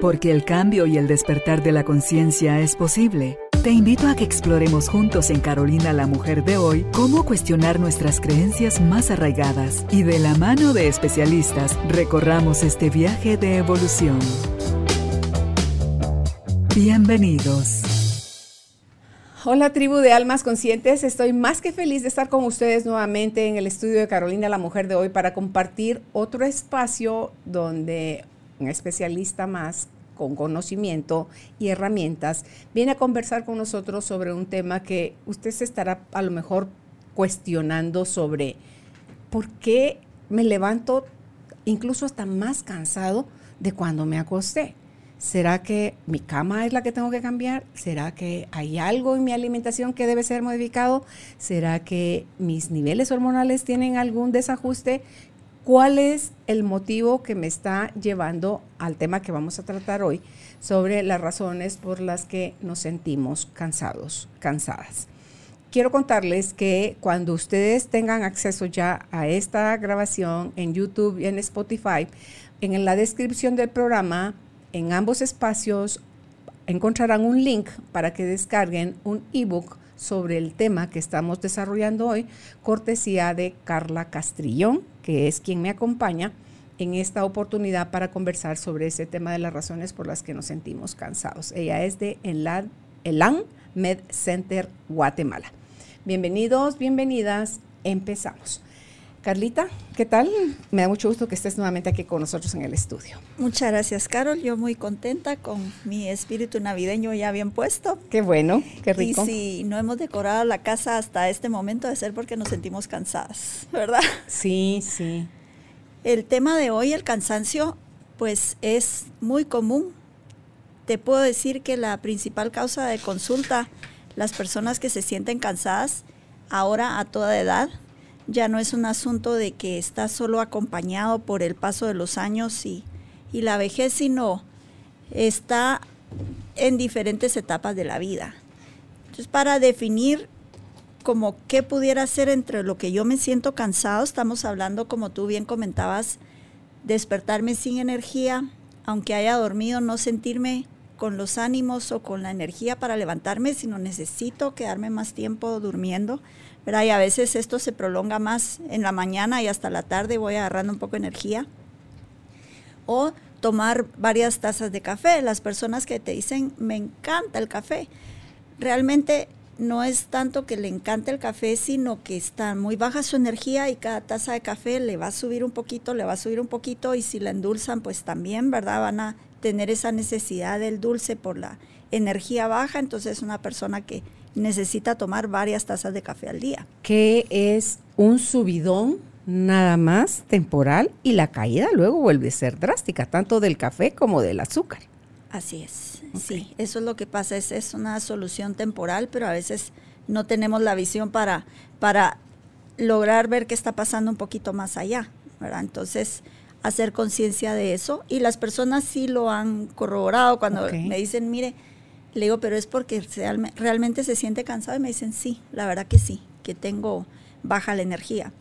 Porque el cambio y el despertar de la conciencia es posible. Te invito a que exploremos juntos en Carolina la Mujer de hoy cómo cuestionar nuestras creencias más arraigadas y de la mano de especialistas recorramos este viaje de evolución. Bienvenidos. Hola tribu de almas conscientes, estoy más que feliz de estar con ustedes nuevamente en el estudio de Carolina la Mujer de hoy para compartir otro espacio donde especialista más con conocimiento y herramientas, viene a conversar con nosotros sobre un tema que usted se estará a lo mejor cuestionando sobre por qué me levanto incluso hasta más cansado de cuando me acosté. ¿Será que mi cama es la que tengo que cambiar? ¿Será que hay algo en mi alimentación que debe ser modificado? ¿Será que mis niveles hormonales tienen algún desajuste? ¿Cuál es el motivo que me está llevando al tema que vamos a tratar hoy sobre las razones por las que nos sentimos cansados, cansadas? Quiero contarles que cuando ustedes tengan acceso ya a esta grabación en YouTube y en Spotify, en la descripción del programa, en ambos espacios encontrarán un link para que descarguen un ebook sobre el tema que estamos desarrollando hoy, cortesía de Carla Castrillón, que es quien me acompaña en esta oportunidad para conversar sobre ese tema de las razones por las que nos sentimos cansados. Ella es de Elan Med Center Guatemala. Bienvenidos, bienvenidas, empezamos. Carlita, ¿qué tal? Me da mucho gusto que estés nuevamente aquí con nosotros en el estudio. Muchas gracias, Carol. Yo muy contenta con mi espíritu navideño ya bien puesto. Qué bueno, qué rico. Y si no hemos decorado la casa hasta este momento, de ser porque nos sentimos cansadas, ¿verdad? Sí, sí. El tema de hoy, el cansancio, pues es muy común. Te puedo decir que la principal causa de consulta, las personas que se sienten cansadas, ahora a toda edad, ya no es un asunto de que está solo acompañado por el paso de los años y, la vejez, sino está en diferentes etapas de la vida. Entonces, para definir como qué pudiera ser entre lo que yo me siento cansado, estamos hablando, como tú bien comentabas, despertarme sin energía, aunque haya dormido, no sentirme con los ánimos o con la energía para levantarme, sino necesito quedarme más tiempo durmiendo. Y a veces esto se prolonga más en la mañana y hasta la tarde voy agarrando un poco de energía. O tomar varias tazas de café. Las personas que te dicen, me encanta el café, realmente no es tanto que le encante el café, sino que está muy baja su energía y cada taza de café le va a subir un poquito, le va a subir un poquito y si la endulzan, pues también, ¿verdad? Van a tener esa necesidad del dulce por la energía baja, entonces es una persona que necesita tomar varias tazas de café al día. Que es un subidón nada más temporal y la caída luego vuelve a ser drástica, tanto del café como del azúcar. Así es, sí, eso es lo que pasa, es, es una solución temporal, pero a veces no tenemos la visión para, para lograr ver qué está pasando un poquito más allá, ¿verdad? Entonces, hacer conciencia de eso. Y las personas sí lo han corroborado. Cuando me dicen, mire, le digo, pero es porque realmente se siente cansado y me dicen, sí, la verdad que sí, que tengo baja la energía.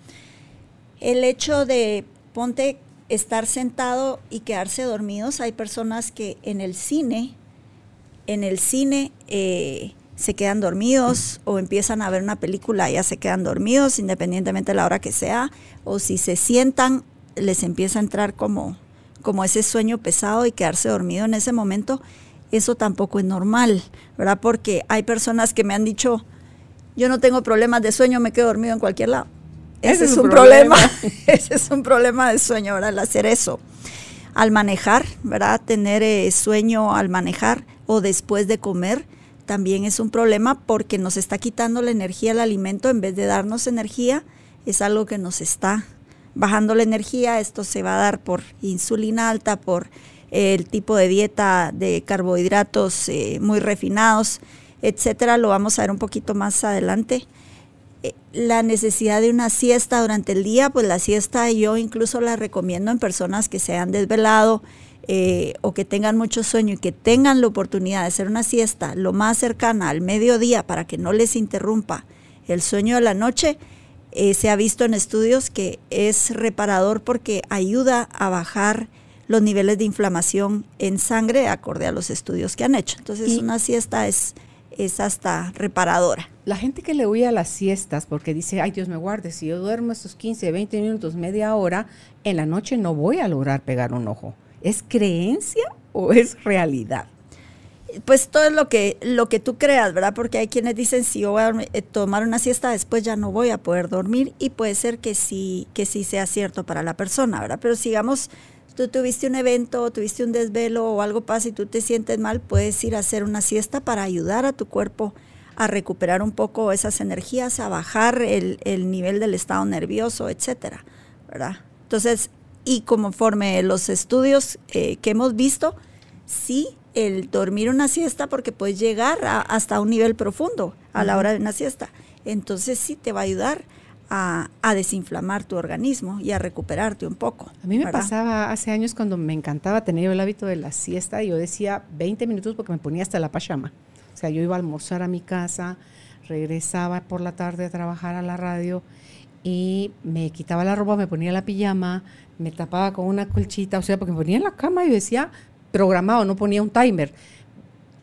El hecho de, ponte, estar sentado y quedarse dormidos, hay personas que en el cine, en el cine eh, se quedan dormidos o empiezan a ver una película y ya se quedan dormidos independientemente de la hora que sea, o si se sientan les empieza a entrar como, como ese sueño pesado y quedarse dormido en ese momento eso tampoco es normal, ¿verdad? Porque hay personas que me han dicho, yo no tengo problemas de sueño, me quedo dormido en cualquier lado. Ese, es un problema, ese es un problema de sueño, ¿verdad? El hacer eso. Al manejar, ¿verdad? Tener eh, sueño al manejar o después de comer también es un problema porque nos está quitando la energía al alimento en vez de darnos energía, es algo que nos está bajando la energía. Esto se va a dar por insulina alta, por el tipo de dieta de carbohidratos eh, muy refinados, etcétera, lo vamos a ver un poquito más adelante. Eh, la necesidad de una siesta durante el día, pues la siesta yo incluso la recomiendo en personas que se han desvelado eh, o que tengan mucho sueño y que tengan la oportunidad de hacer una siesta lo más cercana al mediodía para que no les interrumpa el sueño de la noche. Se ha visto en estudios que es reparador porque ayuda a bajar los niveles de inflamación en sangre acorde a los estudios que han hecho. Entonces, una siesta es, es hasta reparadora. La gente que le huye a las siestas porque dice, ay Dios me guarde, si yo duermo estos 15, 20 minutos, media hora, en la noche no voy a lograr pegar un ojo. ¿Es creencia o es realidad? Pues todo es lo que, lo que tú creas, ¿verdad? Porque hay quienes dicen, si yo voy a eh, tomar una siesta, después ya no voy a poder dormir y puede ser que sí, que sí sea cierto para la persona, ¿verdad? Pero sigamos tú tuviste un evento, tuviste un desvelo o algo pasa y tú te sientes mal, puedes ir a hacer una siesta para ayudar a tu cuerpo a recuperar un poco esas energías, a bajar el, nivel del estado nervioso, etcétera, ¿verdad? Entonces, y conforme los estudios eh, que hemos visto, sí, el dormir una siesta porque puedes llegar hasta un nivel profundo a la hora de una siesta. Entonces sí te va a ayudar a, desinflamar tu organismo y a recuperarte un poco. A mí me pasaba hace años cuando me encantaba tener el hábito de la siesta, y yo decía 20 minutos porque me ponía hasta la pachama. O sea, yo iba a almorzar a mi casa, regresaba por la tarde a trabajar a la radio y me quitaba la ropa, me ponía la pijama, me tapaba con una colchita, o sea, porque me ponía en la cama y decía programado, no ponía un timer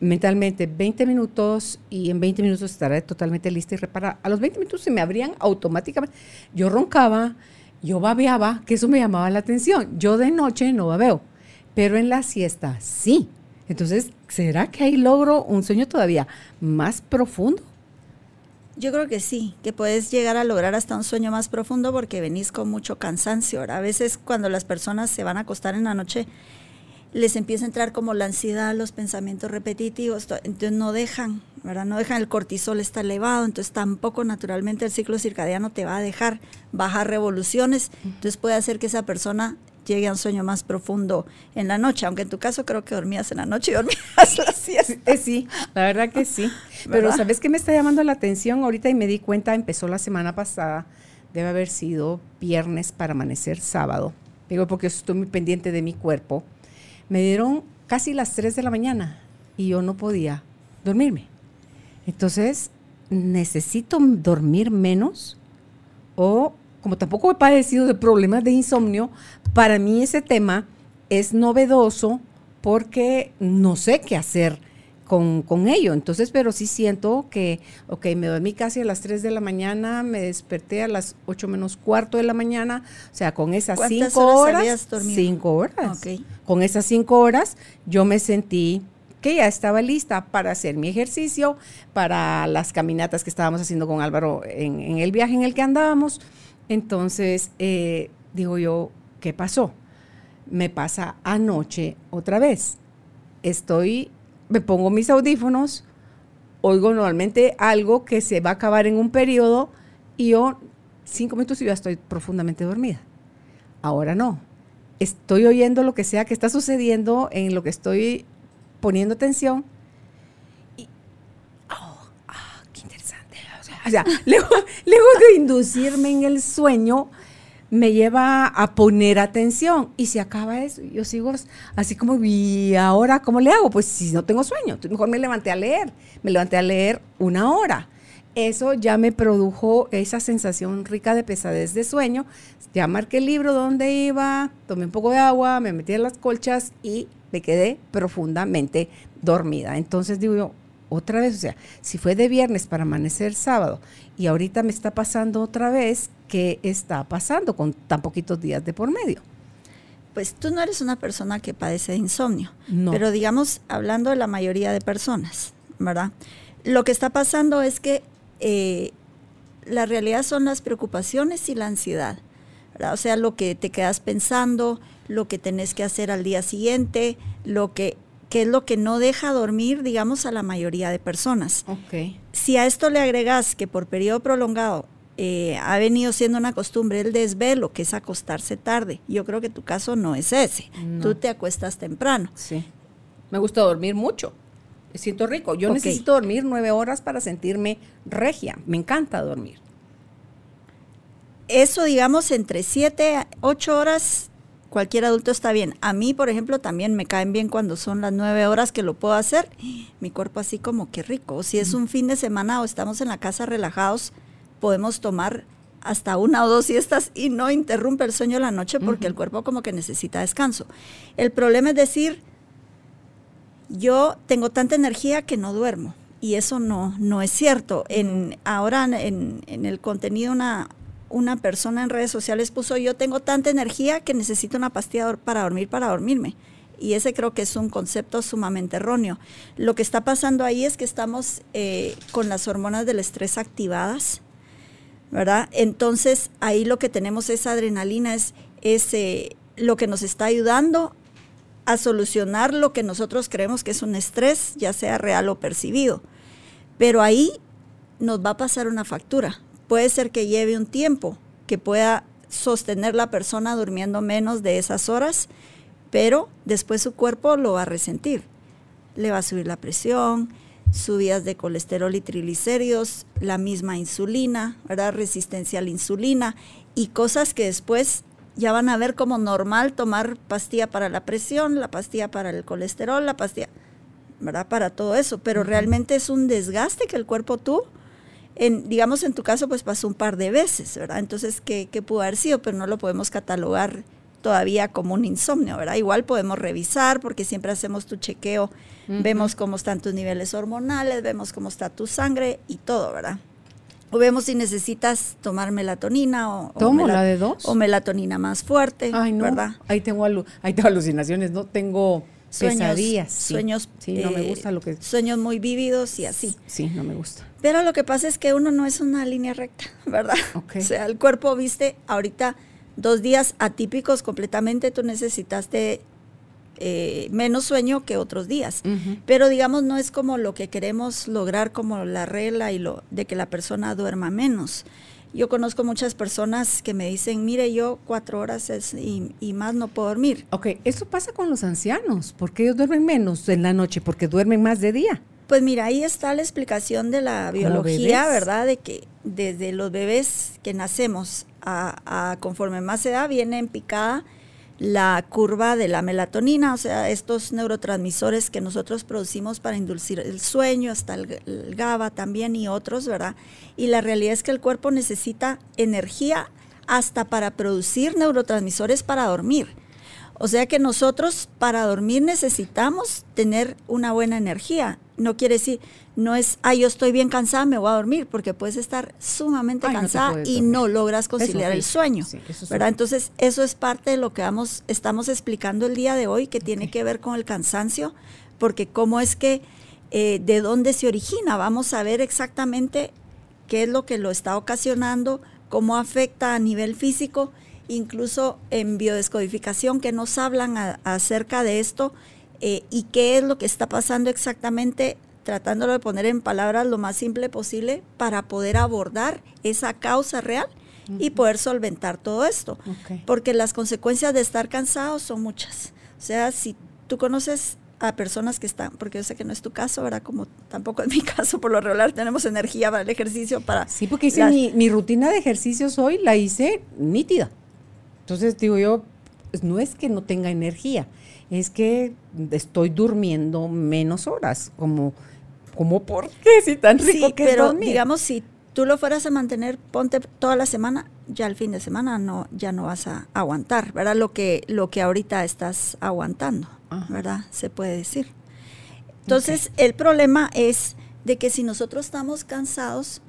mentalmente 20 minutos y en 20 minutos estaré totalmente lista y reparada. A los 20 minutos se me abrían automáticamente. Yo roncaba, yo babeaba, que eso me llamaba la atención. Yo de noche no babeo, pero en la siesta sí. Entonces, ¿será que ahí logro un sueño todavía más profundo? Yo creo que sí, que puedes llegar a lograr hasta un sueño más profundo porque venís con mucho cansancio. A veces cuando las personas se van a acostar en la noche les empieza a entrar como la ansiedad, los pensamientos repetitivos, entonces no dejan, ¿verdad? No dejan el cortisol está elevado, entonces tampoco naturalmente el ciclo circadiano te va a dejar bajar revoluciones, entonces puede hacer que esa persona llegue a un sueño más profundo en la noche, aunque en tu caso creo que dormías en la noche y dormías la siesta. Eh, sí, la verdad que sí. Pero ¿sabes qué me está llamando la atención ahorita y me di cuenta, empezó la semana pasada, debe haber sido viernes para amanecer sábado. Digo, porque estoy muy pendiente de mi cuerpo me dieron casi las 3 de la mañana y yo no podía dormirme. Entonces, necesito dormir menos o como tampoco he padecido de problemas de insomnio, para mí ese tema es novedoso porque no sé qué hacer con, ello. Entonces, pero sí siento que, ok, me dormí casi a las 3 de la mañana, me desperté a las 8 menos cuarto de la mañana, o sea, con esas 5 horas. 5 horas. Con esas 5 horas yo me sentí que ya estaba lista para hacer mi ejercicio, para las caminatas que estábamos haciendo con Álvaro en, el viaje en el que andábamos. Entonces, eh, digo yo, ¿qué pasó? Me pasa anoche otra vez. Estoy me pongo mis audífonos, oigo normalmente algo que se va a acabar en un periodo y yo cinco minutos y ya estoy profundamente dormida. Ahora no. Estoy oyendo lo que sea que está sucediendo en lo que estoy poniendo atención. Y, oh, ah, qué interesante. O sea, luego, luego de inducirme en el sueño, me lleva a poner atención y se acaba eso. Yo sigo así como, ¿y ahora cómo le hago? Pues si no tengo sueño, mejor me levanté a leer. Me levanté a leer una hora. Eso ya me produjo esa sensación rica de pesadez de sueño. Ya marqué el libro donde iba, tomé un poco de agua, me metí en las colchas y me quedé profundamente dormida. Entonces digo yo, otra vez, o sea, si fue de viernes para amanecer sábado y ahorita me está pasando otra vez, ¿qué está pasando con tan poquitos días de por medio? Pues tú no eres una persona que padece de insomnio, pero digamos, hablando de la mayoría de personas, ¿verdad? Lo que está pasando es que eh, la realidad son las preocupaciones y la ansiedad, ¿verdad? O sea, lo que te quedas pensando, lo que tenés que hacer al día siguiente, lo que que es lo que no deja dormir, digamos, a la mayoría de personas. Okay. Si a esto le agregas que por periodo prolongado eh, ha venido siendo una costumbre el desvelo, que es acostarse tarde, yo creo que tu caso no es ese. Tú te acuestas temprano. Sí. Me gusta dormir mucho. Me siento rico. Yo necesito dormir nueve horas para sentirme regia. Me encanta dormir. Eso, digamos, entre siete, ocho horas cualquier adulto está bien. A mí, por ejemplo, también me caen bien cuando son las nueve horas que lo puedo hacer. Mi cuerpo así como que rico. O si es un fin de semana o estamos en la casa relajados, podemos tomar hasta una o dos siestas y no interrumpe el sueño de la noche porque el cuerpo como que necesita descanso. El problema es decir, yo tengo tanta energía que no duermo y eso no, no es cierto. En, ahora en, en el contenido una, una persona en redes sociales puso, yo tengo tanta energía que necesito una pastilla para dormir, para dormirme. Y ese creo que es un concepto sumamente erróneo. Lo que está pasando ahí es que estamos eh, con las hormonas del estrés activadas, Entonces ahí lo que tenemos es adrenalina, es, es eh, lo que nos está ayudando a solucionar lo que nosotros creemos que es un estrés, ya sea real o percibido. Pero ahí nos va a pasar una factura. Puede ser que lleve un tiempo, que pueda sostener la persona durmiendo menos de esas horas, pero después su cuerpo lo va a resentir. Le va a subir la presión, subidas de colesterol y triglicéridos, la misma insulina, ¿verdad? resistencia a la insulina y cosas que después ya van a ver como normal tomar pastilla para la presión, la pastilla para el colesterol, la pastilla, ¿verdad? Para todo eso, pero realmente es un desgaste que el cuerpo tuvo. En, digamos, en tu caso, pues pasó un par de veces, ¿verdad? Entonces, ¿qué, ¿qué, pudo haber sido? Pero no lo podemos catalogar todavía como un insomnio, ¿verdad? Igual podemos revisar porque siempre hacemos tu chequeo, vemos cómo están tus niveles hormonales, vemos cómo está tu sangre y todo, ¿verdad? O vemos si necesitas tomar melatonina o, ¿Tomo la de dos? o melatonina más fuerte, Ay, no. ¿verdad? Ahí tengo, ahí tengo alucinaciones, no tengo Sueños, pesadillas. Sí. Sueños, sí, no me eh, gusta lo que... Sueños muy vívidos y así. Sí, no me gusta. Pero lo que pasa es que uno no es una línea recta, ¿verdad? O sea, el cuerpo, viste, ahorita dos días atípicos completamente, tú necesitaste eh, menos sueño que otros días. Pero digamos, no es como lo que queremos lograr como la regla y lo de que la persona duerma menos. Yo conozco muchas personas que me dicen, mire, yo cuatro horas es- y, y más no puedo dormir. Ok, eso pasa con los ancianos, porque ellos duermen menos en la noche, porque duermen más de día. Pues mira, ahí está la explicación de la biología. ¿verdad? De que desde los bebés que nacemos a, conforme más edad viene en picada la curva de la melatonina, o sea, estos neurotransmisores que nosotros producimos para inducir el sueño, hasta el GABA también y otros, ¿verdad? Y la realidad es que el cuerpo necesita energía hasta para producir neurotransmisores para dormir. O sea que nosotros para dormir necesitamos tener una buena energía. No quiere decir, no es, ah, yo estoy bien cansada, me voy a dormir, porque puedes estar sumamente Ay, cansada y no logras conciliar el sueño. sí, eso sí. ¿verdad? Entonces, eso es parte de lo que vamos, estamos explicando el día de hoy, que tiene que ver con el cansancio, porque cómo es que, eh, de dónde se origina. Vamos a ver exactamente qué es lo que lo está ocasionando, cómo afecta a nivel físico, incluso en biodescodificación que nos hablan a- acerca de esto eh, y qué es lo que está pasando exactamente, tratándolo de poner en palabras lo más simple posible para poder abordar esa causa real y poder solventar todo esto. Ok. Porque las consecuencias de estar cansados son muchas. O sea, si tú conoces a personas que están, porque yo sé que no es tu caso, ¿verdad? Como tampoco es mi caso, por lo regular tenemos energía para el ejercicio, para... Sí, porque hice las- mi, mi rutina de ejercicios hoy, la hice nítida. Entonces, digo yo, pues, no es que no tenga energía, es que estoy durmiendo menos horas, como, como ¿por qué? Si tan rico Sí, que es pero dormir. digamos, si tú lo fueras a mantener, ponte toda la semana, ya el fin de semana no, ya no vas a aguantar, ¿verdad? Lo que, lo que ahorita estás aguantando, Ajá. ¿verdad? Se puede decir. Entonces, el problema es de que si nosotros estamos cansados,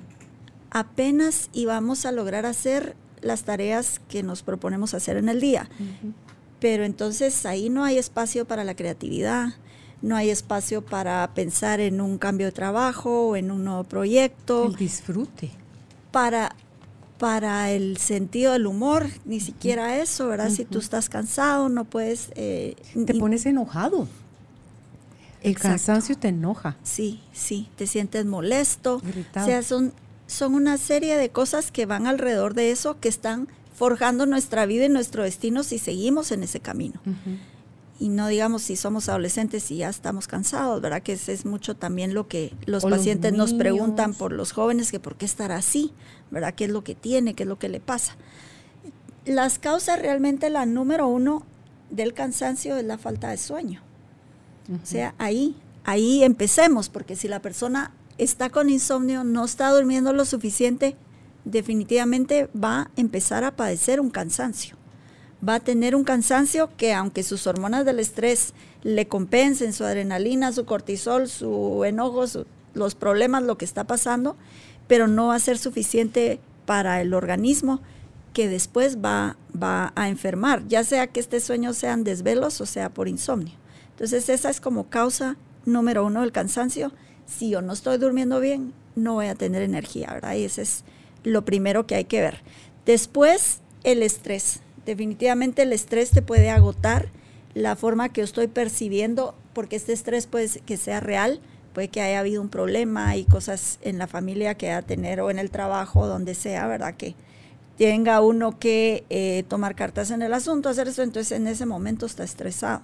apenas íbamos a lograr hacer las tareas que nos proponemos hacer en el día. Pero entonces ahí no hay espacio para la creatividad, no hay espacio para pensar en un cambio de trabajo o en un nuevo proyecto, El disfrute. para, para el sentido del humor, ni siquiera eso, ¿verdad? Si tú estás cansado, no puedes... eh, Te pones enojado. El Exacto. cansancio te enoja. Sí, sí, te sientes molesto. Irritado. O sea, son, son una serie de cosas que van alrededor de eso, que están forjando nuestra vida y nuestro destino si seguimos en ese camino. Y no digamos si somos adolescentes y ya estamos cansados, ¿verdad? Que ese es mucho también lo que los O los pacientes nos preguntan por los jóvenes, que por qué estar así, ¿verdad? ¿Qué es lo que tiene? ¿Qué es lo que le pasa? Las causas realmente, la número uno del cansancio es la falta de sueño. O sea, ahí, ahí empecemos, porque si la persona está con insomnio, no está durmiendo lo suficiente, definitivamente va a empezar a padecer un cansancio. Va a tener un cansancio que aunque sus hormonas del estrés le compensen su adrenalina, su cortisol, su enojo, los problemas, lo que está pasando, pero no va a ser suficiente para el organismo que después va, va a enfermar, ya sea que este sueño sean desvelos o sea por insomnio. Entonces esa es como causa número uno del cansancio. Si yo no estoy durmiendo bien, no voy a tener energía, ¿verdad? Y ese es lo primero que hay que ver. Después, el estrés. Definitivamente el estrés te puede agotar la forma que yo estoy percibiendo, porque este estrés puede que sea real, puede que haya habido un problema y cosas en la familia que va a tener o en el trabajo, donde sea, ¿verdad? Que tenga uno que eh, tomar cartas en el asunto, hacer eso, entonces en ese momento está estresado.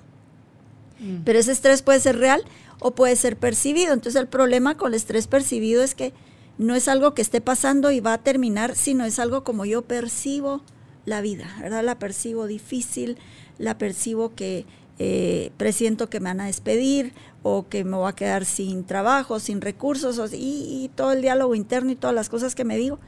Mm. Pero ese estrés puede ser real o puede ser percibido. Entonces el problema con el estrés percibido es que no es algo que esté pasando y va a terminar, sino es algo como yo percibo la vida, ¿verdad? La percibo difícil, la percibo que eh, presiento que me van a despedir o que me voy a quedar sin trabajo, sin recursos y, todo el diálogo interno y todas las cosas que me digo.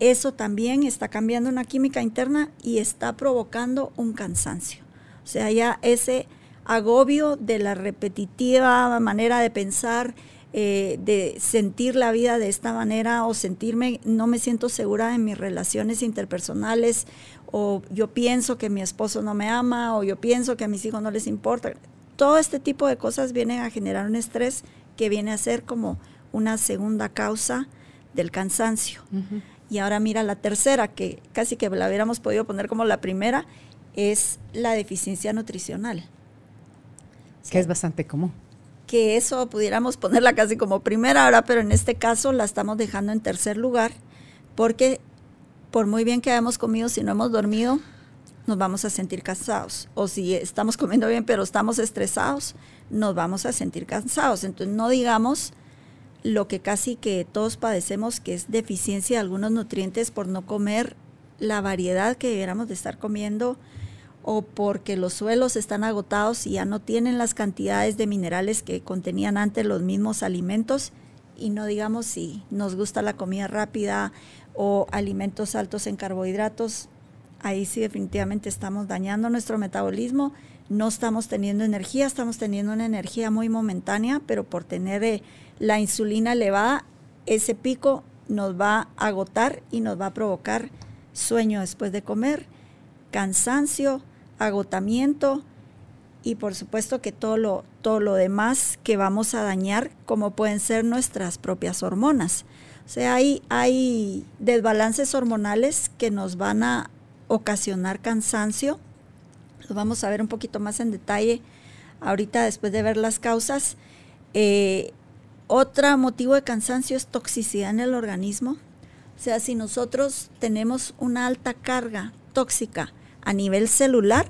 Eso también está cambiando una química interna y está provocando un cansancio. O sea, ya ese agobio de la repetitiva manera de pensar, eh, de sentir la vida de esta manera o sentirme, no me siento segura en mis relaciones interpersonales o yo pienso que mi esposo no me ama o yo pienso que a mis hijos no les importa. Todo este tipo de cosas vienen a generar un estrés que viene a ser como una segunda causa del cansancio. Y ahora mira la tercera, que casi que la hubiéramos podido poner como la primera, es la deficiencia nutricional. Que es bastante común. Que eso pudiéramos ponerla casi como primera ahora, pero en este caso la estamos dejando en tercer lugar, porque por muy bien que hayamos comido, si no hemos dormido, nos vamos a sentir cansados. O si estamos comiendo bien, pero estamos estresados, nos vamos a sentir cansados. Entonces no digamos lo que casi que todos padecemos, que es deficiencia de algunos nutrientes por no comer la variedad que debiéramos de estar comiendo o porque los suelos están agotados y ya no tienen las cantidades de minerales que contenían antes los mismos alimentos y no digamos si nos gusta la comida rápida o alimentos altos en carbohidratos, ahí sí definitivamente estamos dañando nuestro metabolismo, no estamos teniendo energía, estamos teniendo una energía muy momentánea, pero por tener eh, la insulina elevada, ese pico nos va a agotar y nos va a provocar sueño después de comer, cansancio, agotamiento y por supuesto que todo lo, todo lo demás que vamos a dañar, como pueden ser nuestras propias hormonas. O sea, hay, hay desbalances hormonales que nos van a ocasionar cansancio. Lo vamos a ver un poquito más en detalle ahorita después de ver las causas. Eh, otro motivo de cansancio es toxicidad en el organismo. O sea, si nosotros tenemos una alta carga tóxica a nivel celular,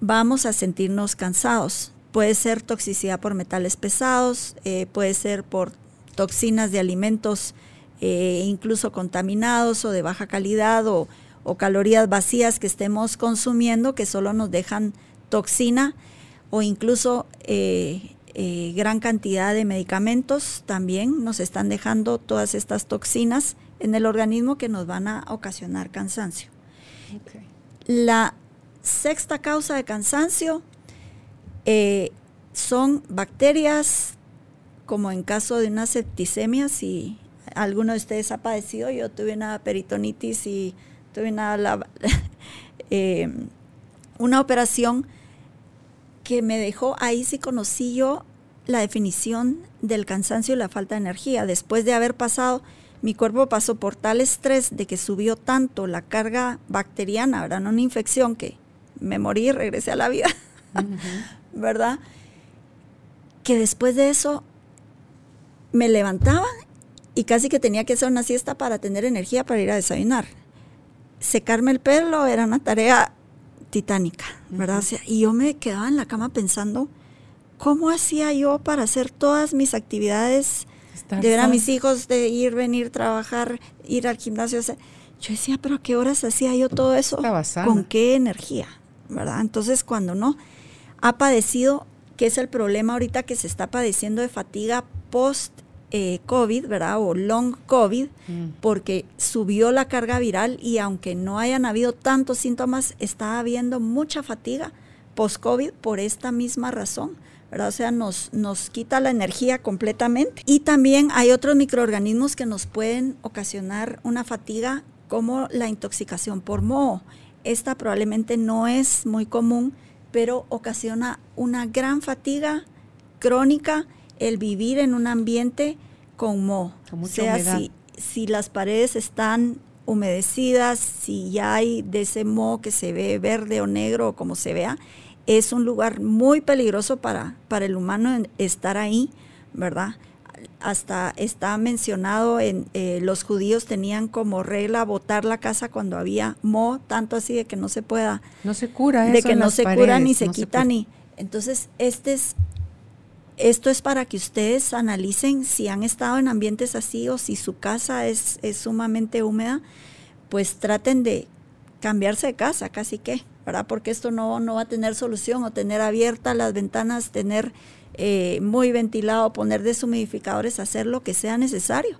vamos a sentirnos cansados. Puede ser toxicidad por metales pesados, eh, puede ser por toxinas de alimentos eh, incluso contaminados o de baja calidad o, calorías vacías que estemos consumiendo que solo nos dejan toxina o incluso eh, gran cantidad de medicamentos también nos están dejando todas estas toxinas en el organismo que nos van a ocasionar cansancio. La sexta causa de cansancio eh, son bacterias, como en caso de una septicemia, si alguno de ustedes ha padecido, yo tuve una peritonitis y tuve una, eh, una operación que me dejó, ahí sí conocí yo la definición del cansancio y la falta de energía. Después de haber pasado mi cuerpo pasó por tal estrés de que subió tanto la carga bacteriana, ¿verdad? No una infección que me morí y regresé a la vida, ¿verdad? Que después de eso me levantaba y casi que tenía que hacer una siesta para tener energía para ir a desayunar. Secarme el pelo era una tarea titánica, ¿verdad? y yo me quedaba en la cama pensando, ¿cómo hacía yo para hacer todas mis actividades de ver a mis hijos, de ir, venir, trabajar, ir al gimnasio. yo decía, pero ¿a qué horas hacía yo todo eso? ¿Con qué energía? ¿Verdad? Entonces, cuando no ha padecido, que es el problema ahorita que se está padeciendo de fatiga post eh, COVID, ¿verdad? O long COVID, Mm. porque subió la carga viral y aunque no hayan habido tantos síntomas, está habiendo mucha fatiga post-COVID por esta misma razón. ¿Verdad? O sea, nos, nos quita la energía completamente. Y también hay otros microorganismos que nos pueden ocasionar una fatiga como la intoxicación por moho. Esta probablemente no es muy común, pero ocasiona una gran fatiga crónica el vivir en un ambiente con moho. Con o sea, si, si las paredes están humedecidas, si ya hay de ese moho que se ve verde o negro o como se vea, es un lugar muy peligroso para, para el humano estar ahí, ¿verdad? Hasta está mencionado en eh, los judíos tenían como regla botar la casa cuando había moho, tanto así de que no se pueda No se cura de eso que en no se cura ni se no quita ni entonces este es esto es para que ustedes analicen si han estado en ambientes así o si su casa es, es sumamente húmeda pues traten de cambiarse de casa casi que porque esto no no va a tener solución o tener abiertas las ventanas tener eh, muy ventilado poner deshumidificadores hacer lo que sea necesario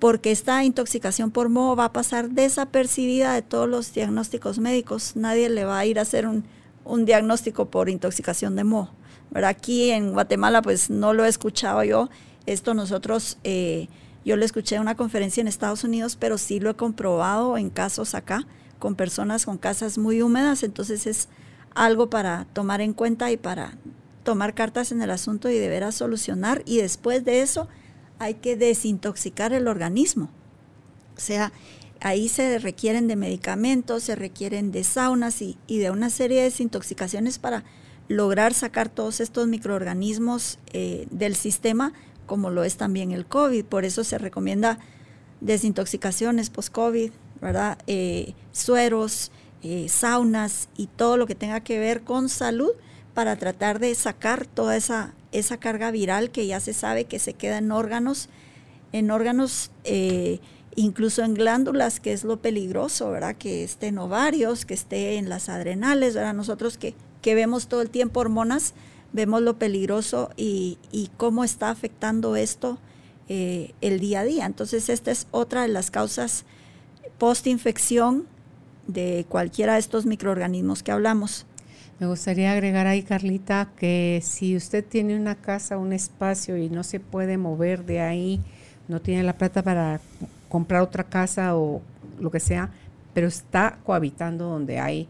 porque esta intoxicación por moho va a pasar desapercibida de todos los diagnósticos médicos. Nadie le va a ir a hacer un, un diagnóstico por intoxicación de moho. Aquí en Guatemala, pues no lo he escuchado yo. Esto nosotros, eh, yo lo escuché en una conferencia en Estados Unidos, pero sí lo he comprobado en casos acá con personas con casas muy húmedas. Entonces es algo para tomar en cuenta y para tomar cartas en el asunto y de veras solucionar. Y después de eso, hay que desintoxicar el organismo. O sea, ahí se requieren de medicamentos, se requieren de saunas y, y de una serie de desintoxicaciones para lograr sacar todos estos microorganismos eh, del sistema, como lo es también el COVID. Por eso se recomienda desintoxicaciones post-COVID, ¿verdad? Eh, sueros, eh, saunas y todo lo que tenga que ver con salud para tratar de sacar toda esa, esa carga viral que ya se sabe que se queda en órganos, en órganos, eh, incluso en glándulas, que es lo peligroso, ¿verdad? Que esté en ovarios, que esté en las adrenales, ¿verdad? Nosotros que, que vemos todo el tiempo hormonas, vemos lo peligroso y, y cómo está afectando esto el día a día. Entonces, esta es otra de las causas post-infección de cualquiera de estos microorganismos que hablamos. Me gustaría agregar ahí, Carlita, que si usted tiene una casa, un espacio y no se puede mover de ahí, no tiene la plata para comprar otra casa o lo que sea, pero está cohabitando donde hay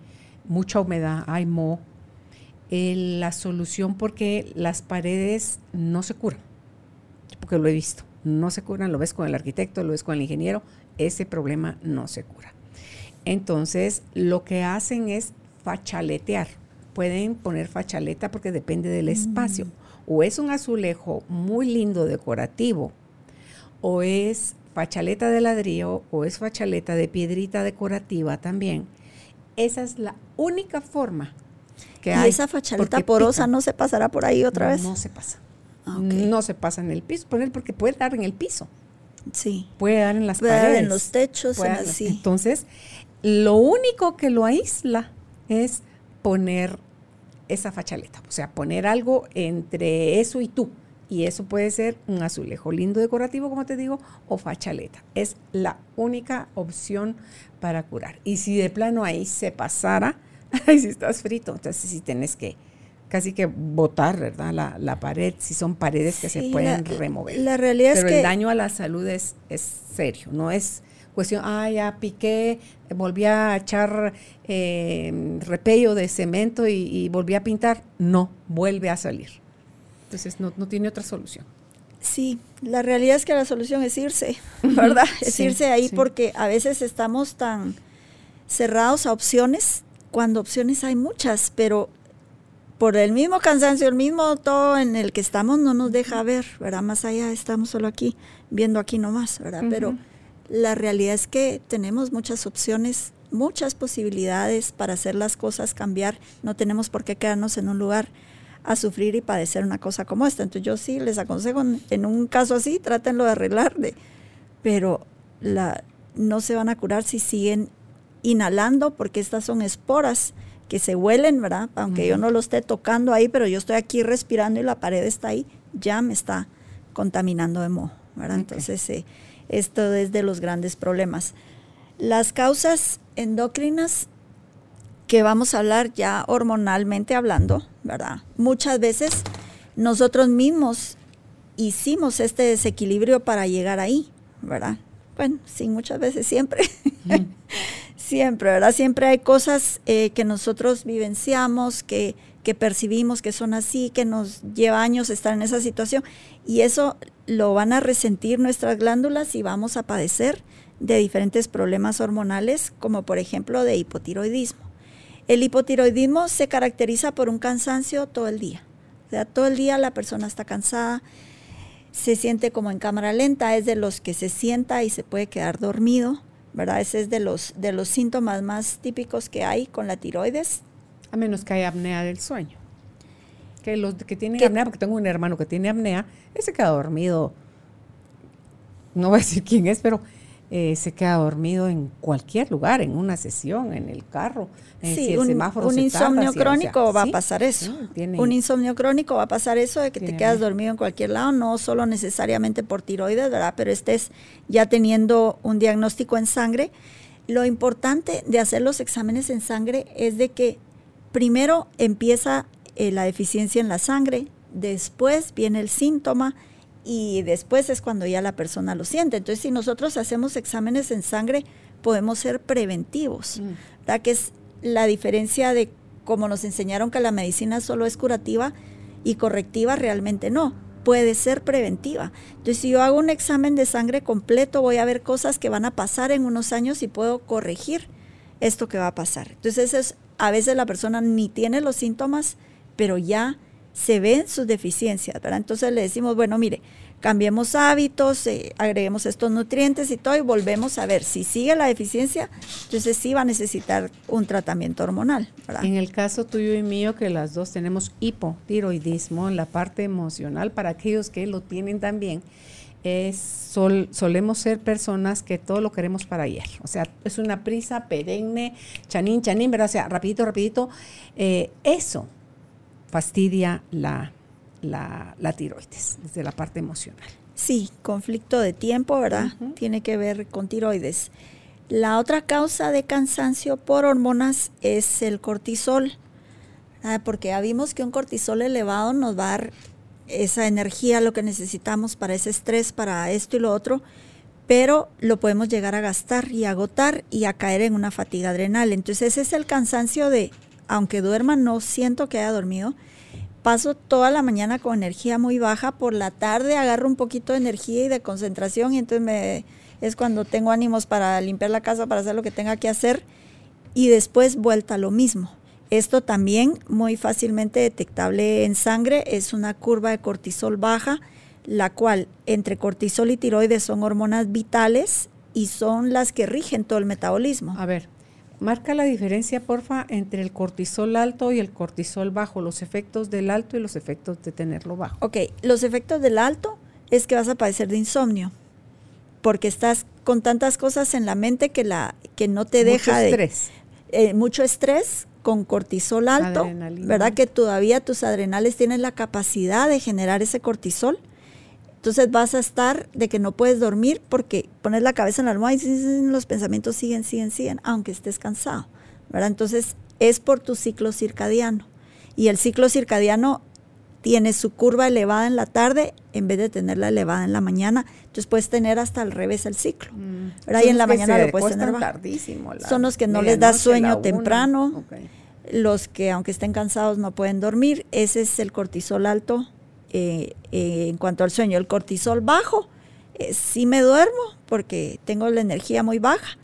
mucha humedad, hay moho, eh, la solución porque las paredes no se curan, porque lo he visto, no se curan, lo ves con el arquitecto, lo ves con el ingeniero, ese problema no se cura. Entonces, lo que hacen es fachaletear. Pueden poner fachaleta porque depende del espacio. O es un azulejo muy lindo decorativo, o es fachaleta de ladrillo, o es fachaleta de piedrita decorativa también. Esa es la única forma que ¿Y hay. esa fachaleta porosa pica. no se pasará por ahí otra vez? No se pasa. Ah. No se pasa en el piso, poner porque puede dar en el piso, Sí. puede dar en las Puede dar paredes. en los techos, puede en dar- así. Entonces, lo único que lo aísla es poner esa fachaleta, o sea, poner algo entre eso y tú. Y eso puede ser un azulejo lindo decorativo, como te digo, o fachaleta. Es la única opción para curar. Y si de plano ahí se pasara, ahí si estás frito, entonces sí tienes que casi que botar, ¿verdad? La, la pared, si son paredes que se pueden la- remover. La realidad Pero es que el daño a la salud es, es serio, no es cuestión, ah, ya piqué, volví a echar eh, repello de cemento y, y volví a pintar. No, vuelve a salir. Entonces no, no tiene otra solución. Sí, la realidad es que la solución es irse, ¿verdad? Es Sí, irse ahí sí. porque a veces estamos tan cerrados a opciones cuando opciones hay muchas, pero por el mismo cansancio, el mismo todo en el que estamos no nos deja ver, ¿verdad? Más allá estamos solo aquí, viendo aquí nomás, ¿verdad? Pero la realidad es que tenemos muchas opciones, muchas posibilidades para hacer las cosas cambiar. No tenemos por qué quedarnos en un lugar a sufrir y padecer una cosa como esta. Entonces yo sí les aconsejo en, en un caso así, trátenlo de arreglar, de, pero la, no se van a curar si siguen inhalando porque estas son esporas que se huelen, ¿verdad? Aunque yo no lo esté tocando ahí, pero yo estoy aquí respirando y la pared está ahí, ya me está contaminando de moho. ¿verdad? Entonces, eh, esto es de los grandes problemas. Las causas endocrinas que vamos a hablar ya hormonalmente hablando, ¿verdad? Muchas veces nosotros mismos hicimos este desequilibrio para llegar ahí, ¿verdad? Bueno, sí, muchas veces siempre. siempre, ¿verdad? Siempre hay cosas eh, que nosotros vivenciamos, que, que percibimos que son así, que nos lleva años estar en esa situación. Y eso lo van a resentir nuestras glándulas y vamos a padecer de diferentes problemas hormonales, como por ejemplo de hipotiroidismo. El hipotiroidismo se caracteriza por un cansancio todo el día. O sea, todo el día la persona está cansada, se siente como en cámara lenta, es de los que se sienta y se puede quedar dormido, ¿verdad? Ese es de los, de los síntomas más típicos que hay con la tiroides. A menos que haya apnea del sueño. Que los que tienen apnea, porque tengo un hermano que tiene apnea, ese queda dormido, no voy a decir quién es, pero eh, se queda dormido en cualquier lugar, en una sesión, en el carro. Eh, sí, un, insomnio crónico va a pasar eso. un insomnio crónico va a pasar eso de que te quedas dormido en cualquier lado, no solo necesariamente por tiroides, ¿verdad? Pero estés ya teniendo un diagnóstico en sangre. Lo importante de hacer los exámenes en sangre es de que primero empieza eh, la deficiencia en la sangre, después viene el síntoma, y después es cuando ya la persona lo siente. Entonces, si nosotros hacemos exámenes en sangre, podemos ser preventivos, mm. Que es la diferencia de como nos enseñaron que la medicina solo es curativa y correctiva, realmente no. Puede ser preventiva. Entonces, si yo hago un examen de sangre completo, voy a ver cosas que van a pasar en unos años y puedo corregir esto que va a pasar. Entonces, es, a veces la persona ni tiene los síntomas, pero ya se ven sus deficiencias, ¿verdad? Entonces le decimos, bueno, mire, cambiemos hábitos, eh, agreguemos estos nutrientes y todo y volvemos a ver si sigue la deficiencia, entonces sí va a necesitar un tratamiento hormonal. ¿verdad? En el caso tuyo y mío, que las dos tenemos hipotiroidismo en la parte emocional, para aquellos que lo tienen también, es solemos ser personas que todo lo queremos para ayer. O sea, es una prisa perenne, chanín, chanín, ¿verdad? O sea, rapidito, rapidito. Eh, eso fastidia la, la, tiroides desde la parte emocional. Sí, conflicto de tiempo, ¿verdad? Tiene que ver con tiroides. La otra causa de cansancio por hormonas es el cortisol, porque ya vimos que un cortisol elevado nos va a dar esa energía, lo que necesitamos para ese estrés, para esto y lo otro, pero lo podemos llegar a gastar y agotar y a caer en una fatiga adrenal. Entonces ese es el cansancio de aunque duerma, no siento que haya dormido. Paso toda la mañana con energía muy baja, por la tarde agarro un poquito de energía y de concentración y entonces es cuando tengo ánimos para limpiar la casa, para hacer lo que tenga que hacer y después vuelta a lo mismo. Esto también muy fácilmente detectable en sangre, es una curva de cortisol baja, la cual entre cortisol y tiroides son hormonas vitales y son las que rigen todo el metabolismo. A ver, Marca la diferencia, porfa, entre el cortisol alto y el cortisol bajo, los efectos del alto y los efectos de tenerlo bajo. Ok, los efectos del alto es que vas a padecer de insomnio, porque estás con tantas cosas en la mente que, la, que no te deja mucho estrés. de... Eh, mucho estrés con cortisol alto, ¿verdad? Que todavía tus adrenales tienen la capacidad de generar ese cortisol entonces vas a estar de que no puedes dormir porque pones la cabeza en la almohada y los pensamientos siguen, siguen, siguen, aunque estés cansado. ¿verdad? Entonces es por tu ciclo circadiano. Y el ciclo circadiano tiene su curva elevada en la tarde en vez de tenerla elevada en la mañana. Entonces puedes tener hasta al revés el ciclo. Mm. Y en la mañana lo puedes tener tardísimo, Son los que no les da sueño temprano, los que aunque estén cansados no pueden dormir. Ese es el cortisol alto eh, eh, en cuanto al sueño, el cortisol bajo, eh, sí me duermo porque tengo la energía muy baja,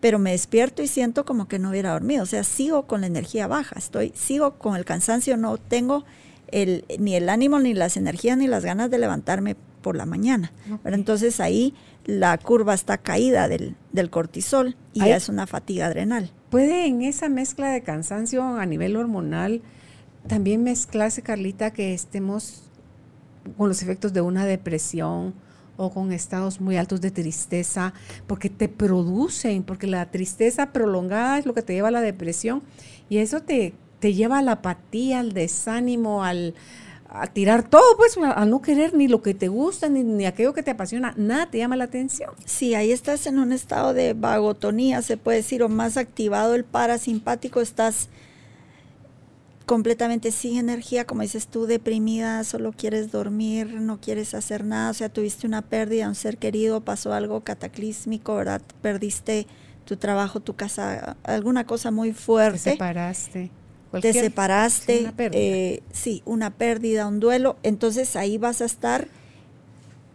pero me despierto y siento como que no hubiera dormido, o sea, sigo con la energía baja, estoy, sigo con el cansancio, no tengo el, ni el ánimo, ni las energías, ni las ganas de levantarme por la mañana. Pero entonces ahí la curva está caída del, cortisol y ya es una fatiga adrenal. ¿Puede en esa mezcla de cansancio a nivel hormonal también mezclarse, Carlita, que estemos con los efectos de una depresión o con estados muy altos de tristeza, porque te producen, porque la tristeza prolongada es lo que te lleva a la depresión y eso te, te lleva a la apatía, al desánimo, al, a tirar todo, pues, a, no querer ni lo que te gusta, ni, ni, aquello que te apasiona, nada te llama la atención. Sí, ahí estás en un estado de vagotonía, se puede decir, o más activado el parasimpático, estás completamente sin energía, como dices tú, deprimida, solo quieres dormir, no quieres hacer nada, o sea, tuviste una pérdida, un ser querido, pasó algo cataclísmico, ¿verdad? Perdiste tu trabajo, tu casa, alguna cosa muy fuerte. Te separaste. Te separaste, una eh, sí, una pérdida, un duelo, entonces ahí vas a estar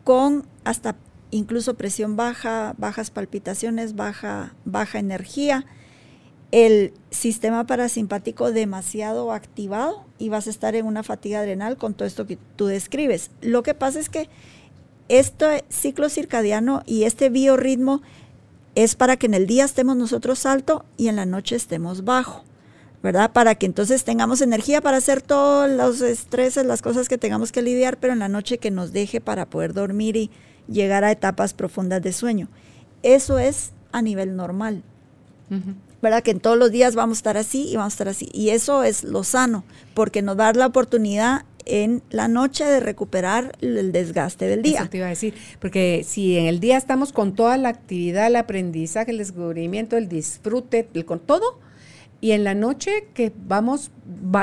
con hasta incluso presión baja, bajas palpitaciones, baja, baja energía el sistema parasimpático demasiado activado y vas a estar en una fatiga adrenal con todo esto que tú describes. Lo que pasa es que este ciclo circadiano y este biorritmo es para que en el día estemos nosotros alto y en la noche estemos bajo, ¿verdad? Para que entonces tengamos energía para hacer todos los estreses, las cosas que tengamos que lidiar, pero en la noche que nos deje para poder dormir y llegar a etapas profundas de sueño. Eso es a nivel normal. ¿Verdad? Que en todos los días vamos a estar así y vamos a estar así. Y eso es lo sano, porque nos da la oportunidad en la noche de recuperar el desgaste del día. Eso te iba a decir, porque si en el día estamos con toda la actividad, el aprendizaje, el descubrimiento, el disfrute, el, con todo, y en la noche que vamos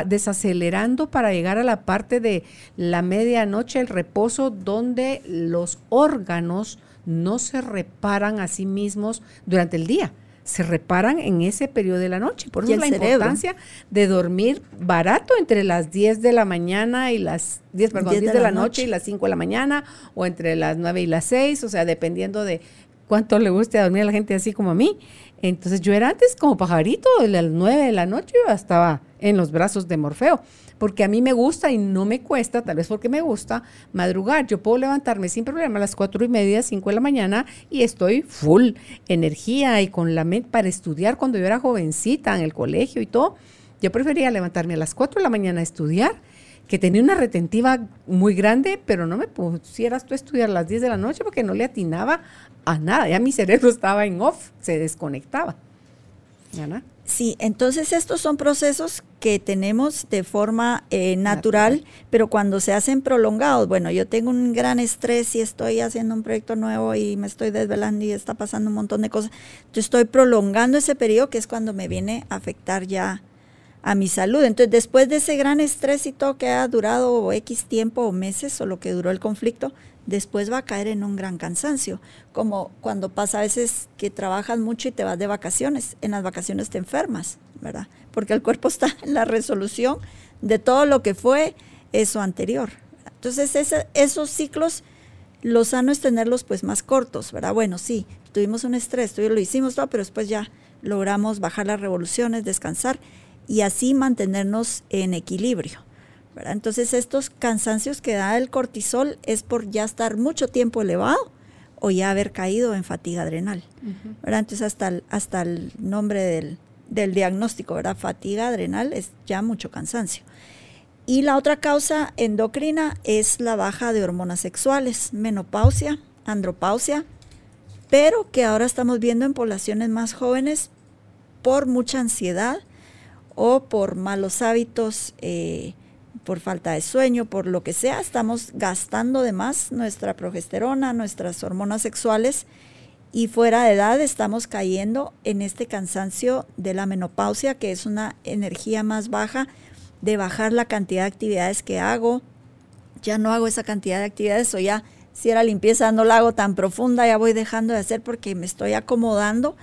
desacelerando para llegar a la parte de la medianoche, el reposo, donde los órganos no se reparan a sí mismos durante el día se reparan en ese periodo de la noche. Por eso es la importancia de dormir barato entre las 10 de la mañana y las 10, perdón, 10, de, la, noche. y las 5 de la mañana o entre las 9 y las 6, o sea, dependiendo de cuánto le guste dormir a la gente así como a mí. Entonces yo era antes como pajarito, de las 9 de la noche yo estaba en los brazos de Morfeo porque a mí me gusta y no me cuesta, tal vez porque me gusta, madrugar. Yo puedo levantarme sin problema a las cuatro y media, cinco de la mañana y estoy full energía y con la mente para estudiar cuando yo era jovencita en el colegio y todo. Yo prefería levantarme a las cuatro de la mañana a estudiar que tenía una retentiva muy grande, pero no me pusieras tú a estudiar a las 10 de la noche porque no le atinaba a nada. Ya mi cerebro estaba en off, se desconectaba. ¿Ana? Sí, entonces estos son procesos que tenemos de forma eh, natural, pero cuando se hacen prolongados, bueno, yo tengo un gran estrés y estoy haciendo un proyecto nuevo y me estoy desvelando y está pasando un montón de cosas, yo estoy prolongando ese periodo que es cuando me viene a afectar ya a mi salud. Entonces, después de ese gran estrés y todo que ha durado X tiempo o meses o lo que duró el conflicto, después va a caer en un gran cansancio, como cuando pasa a veces que trabajas mucho y te vas de vacaciones, en las vacaciones te enfermas, ¿verdad? Porque el cuerpo está en la resolución de todo lo que fue eso anterior. Entonces, esos ciclos, lo sano es tenerlos pues más cortos, ¿verdad? Bueno, sí, tuvimos un estrés, lo hicimos todo, pero después ya logramos bajar las revoluciones, descansar y así mantenernos en equilibrio. Entonces estos cansancios que da el cortisol es por ya estar mucho tiempo elevado o ya haber caído en fatiga adrenal. Entonces hasta el, hasta el nombre del, del, diagnóstico, ¿verdad? Fatiga adrenal es ya mucho cansancio. Y la otra causa endocrina es la baja de hormonas sexuales, menopausia, andropausia, pero que ahora estamos viendo en poblaciones más jóvenes por mucha ansiedad o por malos hábitos eh, por falta de sueño, por lo que sea, estamos gastando de más nuestra progesterona, nuestras hormonas sexuales y fuera de edad estamos cayendo en este cansancio de la menopausia, que es una energía más baja, de bajar la cantidad de actividades que hago. Ya no hago esa cantidad de actividades o ya si era limpieza no la hago tan profunda, ya voy dejando de hacer porque me estoy acomodando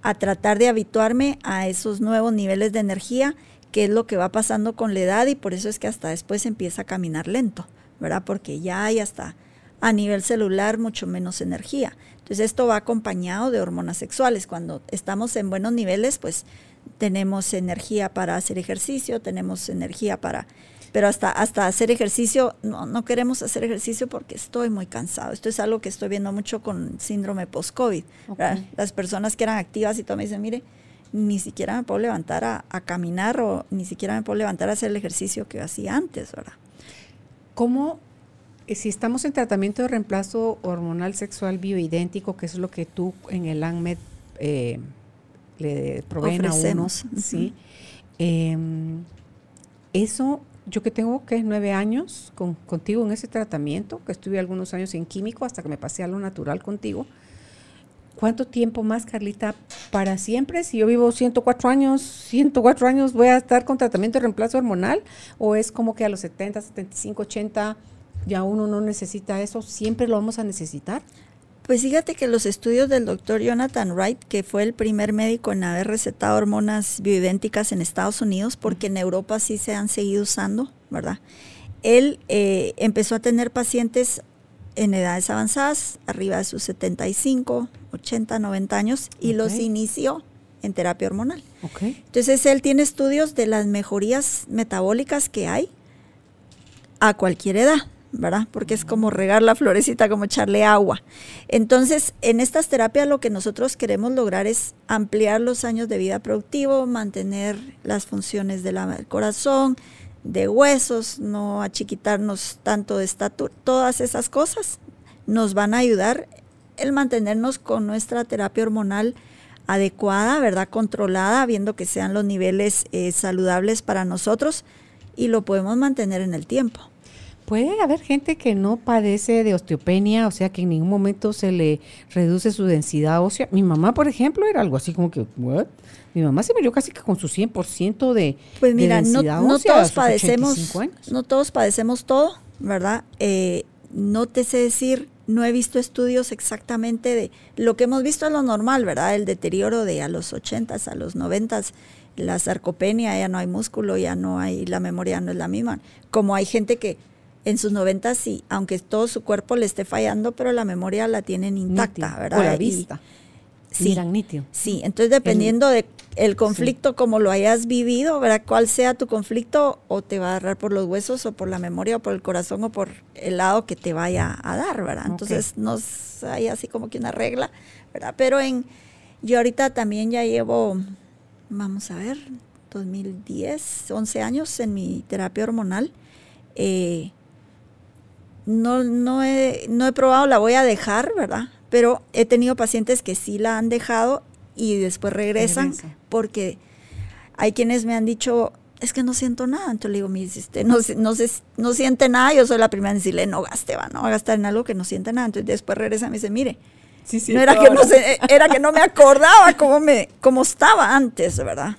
a tratar de habituarme a esos nuevos niveles de energía qué es lo que va pasando con la edad y por eso es que hasta después empieza a caminar lento, ¿verdad? Porque ya hay hasta a nivel celular mucho menos energía. Entonces esto va acompañado de hormonas sexuales. Cuando estamos en buenos niveles, pues tenemos energía para hacer ejercicio, tenemos energía para... Pero hasta, hasta hacer ejercicio, no, no queremos hacer ejercicio porque estoy muy cansado. Esto es algo que estoy viendo mucho con síndrome post-COVID. Las personas que eran activas y todo me dicen, mire, ni siquiera me puedo levantar a, caminar o ni siquiera me puedo levantar a hacer el ejercicio que hacía antes, ¿verdad? ¿Cómo, eh, si estamos en tratamiento de reemplazo hormonal sexual bioidéntico, que es lo que tú en el ANMED eh, le proveen a uno, ¿sí? Em, eso yo que tengo, que Nueve años con, contigo en ese tratamiento, que estuve algunos años en químico hasta que me pasé a lo natural contigo. ¿Cuánto tiempo más, Carlita? ¿Para siempre? Si yo vivo 104 años, 104 años voy a estar con tratamiento de reemplazo hormonal o es como que a los 70, 75, 80 ya uno no necesita eso, siempre lo vamos a necesitar. Pues fíjate que los estudios del doctor Jonathan Wright, que fue el primer médico en haber recetado hormonas bioidénticas en Estados Unidos, porque en Europa sí se han seguido usando, ¿verdad? Él eh, empezó a tener pacientes en edades avanzadas, arriba de sus 75, 80, 90 años, y los inició en terapia hormonal. Entonces él tiene estudios de las mejorías metabólicas que hay a cualquier edad. ¿verdad? Porque es como regar la florecita, como echarle agua. Entonces, en estas terapias lo que nosotros queremos lograr es ampliar los años de vida productivo, mantener las funciones del corazón, de huesos, no achiquitarnos tanto de estatura, todas esas cosas nos van a ayudar el mantenernos con nuestra terapia hormonal adecuada, ¿verdad? Controlada, viendo que sean los niveles eh, saludables para nosotros y lo podemos mantener en el tiempo. Puede haber gente que no padece de osteopenia, o sea, que en ningún momento se le reduce su densidad ósea. Mi mamá, por ejemplo, era algo así como que, ¿what? Mi mamá se murió casi que con su 100% de Pues mira, no, no todos padecemos, no todos padecemos todo, ¿verdad? Eh, no te sé decir, no he visto estudios exactamente de lo que hemos visto es lo normal, ¿verdad? El deterioro de a los 80 a los 90 la sarcopenia, ya no hay músculo, ya no hay, la memoria no es la misma. Como hay gente que en sus 90 sí, aunque todo su cuerpo le esté fallando, pero la memoria la tienen intacta, ¿verdad? O la vista. Sí, Sí, entonces dependiendo del de conflicto como lo hayas vivido, ¿verdad? Cuál sea tu conflicto, o te va a agarrar por los huesos, o por la memoria, o por el corazón, o por el lado que te vaya a dar, ¿verdad? Entonces no hay así como que una regla, ¿verdad? Pero en, yo ahorita también ya llevo, vamos a ver, 2010, 11 años en mi terapia hormonal. Eh, no, no, he, no he probado, la voy a dejar, ¿verdad? Pero he tenido pacientes que sí la han dejado y después regresan porque hay quienes me han dicho, es que no siento nada. Entonces le digo, mi no, no, no siente nada, yo soy la primera en decirle, no gaste, va, no va a gastar en algo que no siente nada. Entonces después regresa y me dice, mire, no era que no, era que no me acordaba cómo, me, cómo estaba antes, ¿verdad?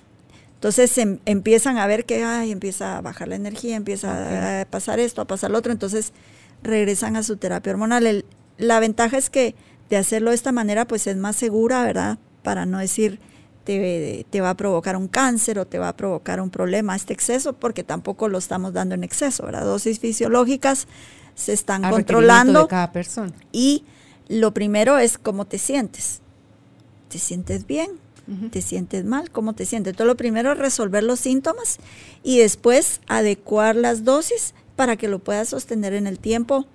Entonces em, empiezan a ver que ay, empieza a bajar la energía, empieza a pasar esto, a pasar lo otro. Entonces regresan a su terapia hormonal. la ventaja es que de hacerlo de esta manera, pues es más segura, ¿verdad? Para no decir te, te, va a provocar un cáncer o te va a provocar un problema este exceso, porque tampoco lo estamos dando en exceso, ¿verdad? Dosis fisiológicas se están controlando. De cada persona. Y lo primero es cómo te sientes. ¿Te sientes bien? ¿Te sientes mal? ¿Cómo te sientes? Entonces, lo primero es resolver los síntomas y después adecuar las dosis para que lo puedas sostener en el tiempo,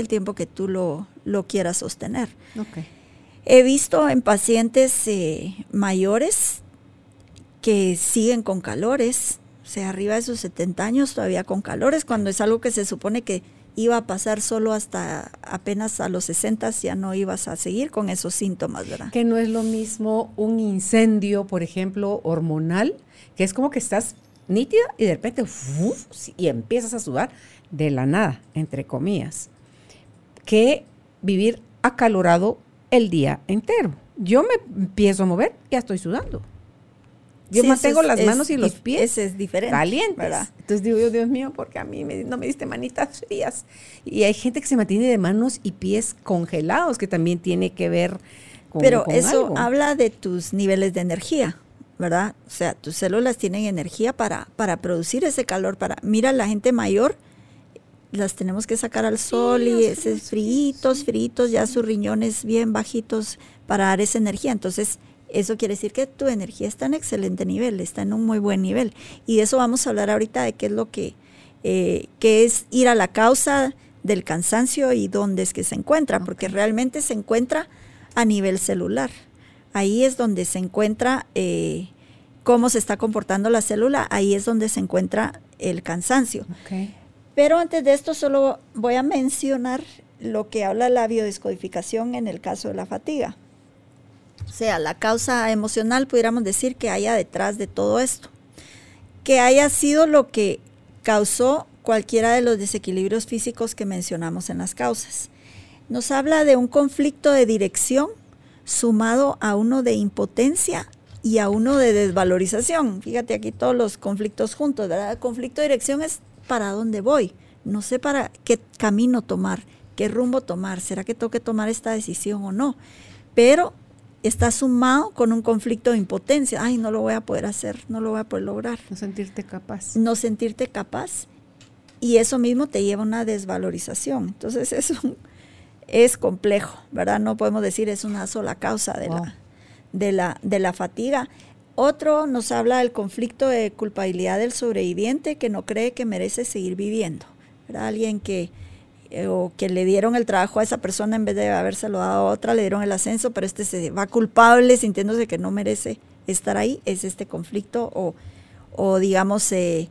el tiempo que tú lo, lo quieras sostener. He visto en pacientes eh, mayores que siguen con calores, o sea, arriba de sus 70 años todavía con calores, cuando es algo que se supone que iba a pasar solo hasta apenas a los 60 ya no ibas a seguir con esos síntomas, ¿verdad? Que no es lo mismo un incendio, por ejemplo, hormonal, que es como que estás nítida y de repente y empiezas a sudar de la nada, entre comillas, que vivir acalorado el día entero. Yo me empiezo a mover, ya estoy sudando. Yo mantengo las manos y los pies es diferente, calientes. ¿verdad? Entonces digo Dios mío, porque a mí no me diste manitas frías. Y hay gente que se mantiene de manos y pies congelados, que también tiene que ver con Pero eso habla de tus niveles de energía. ¿verdad? O sea, tus células tienen energía para, para producir ese calor. Para, mira, la gente mayor las tenemos que sacar al sol y esos fritos, fritos, ya sus riñones bien bajitos para dar esa energía. Entonces, eso quiere decir que tu energía está en excelente nivel, está en un muy buen nivel. Y de eso vamos a hablar ahorita de qué es lo que, eh, es ir a la causa del cansancio y dónde es que se encuentra, porque realmente se encuentra a nivel celular. Ahí es donde se encuentra eh, cómo se está comportando la célula, ahí es donde se encuentra el cansancio. Pero antes de esto solo voy a mencionar lo que habla la biodescodificación en el caso de la fatiga. O sea, la causa emocional pudiéramos decir que haya detrás de todo esto. Que haya sido lo que causó cualquiera de los desequilibrios físicos que mencionamos en las causas. Nos habla de un conflicto de dirección sumado a uno de impotencia y a uno de desvalorización. Fíjate aquí todos los conflictos juntos, ¿verdad? Conflicto de dirección es para dónde voy, no sé para qué camino tomar, qué rumbo tomar, será que tengo que tomar esta decisión o no. Pero está sumado con un conflicto de impotencia, ay, no lo voy a poder hacer, no lo voy a poder lograr. No sentirte capaz. No sentirte capaz. Y eso mismo te lleva a una desvalorización. Entonces es, es complejo, ¿verdad? No podemos decir es una sola causa de, la, de, la, de la fatiga. Otro nos habla del conflicto de culpabilidad del sobreviviente que no cree que merece seguir viviendo. Alguien que, eh, o que le dieron el trabajo a esa persona en vez de habérselo dado a otra, le dieron el ascenso, pero este se va culpable sintiéndose que no merece estar ahí. Es este conflicto o, o digamos, eh,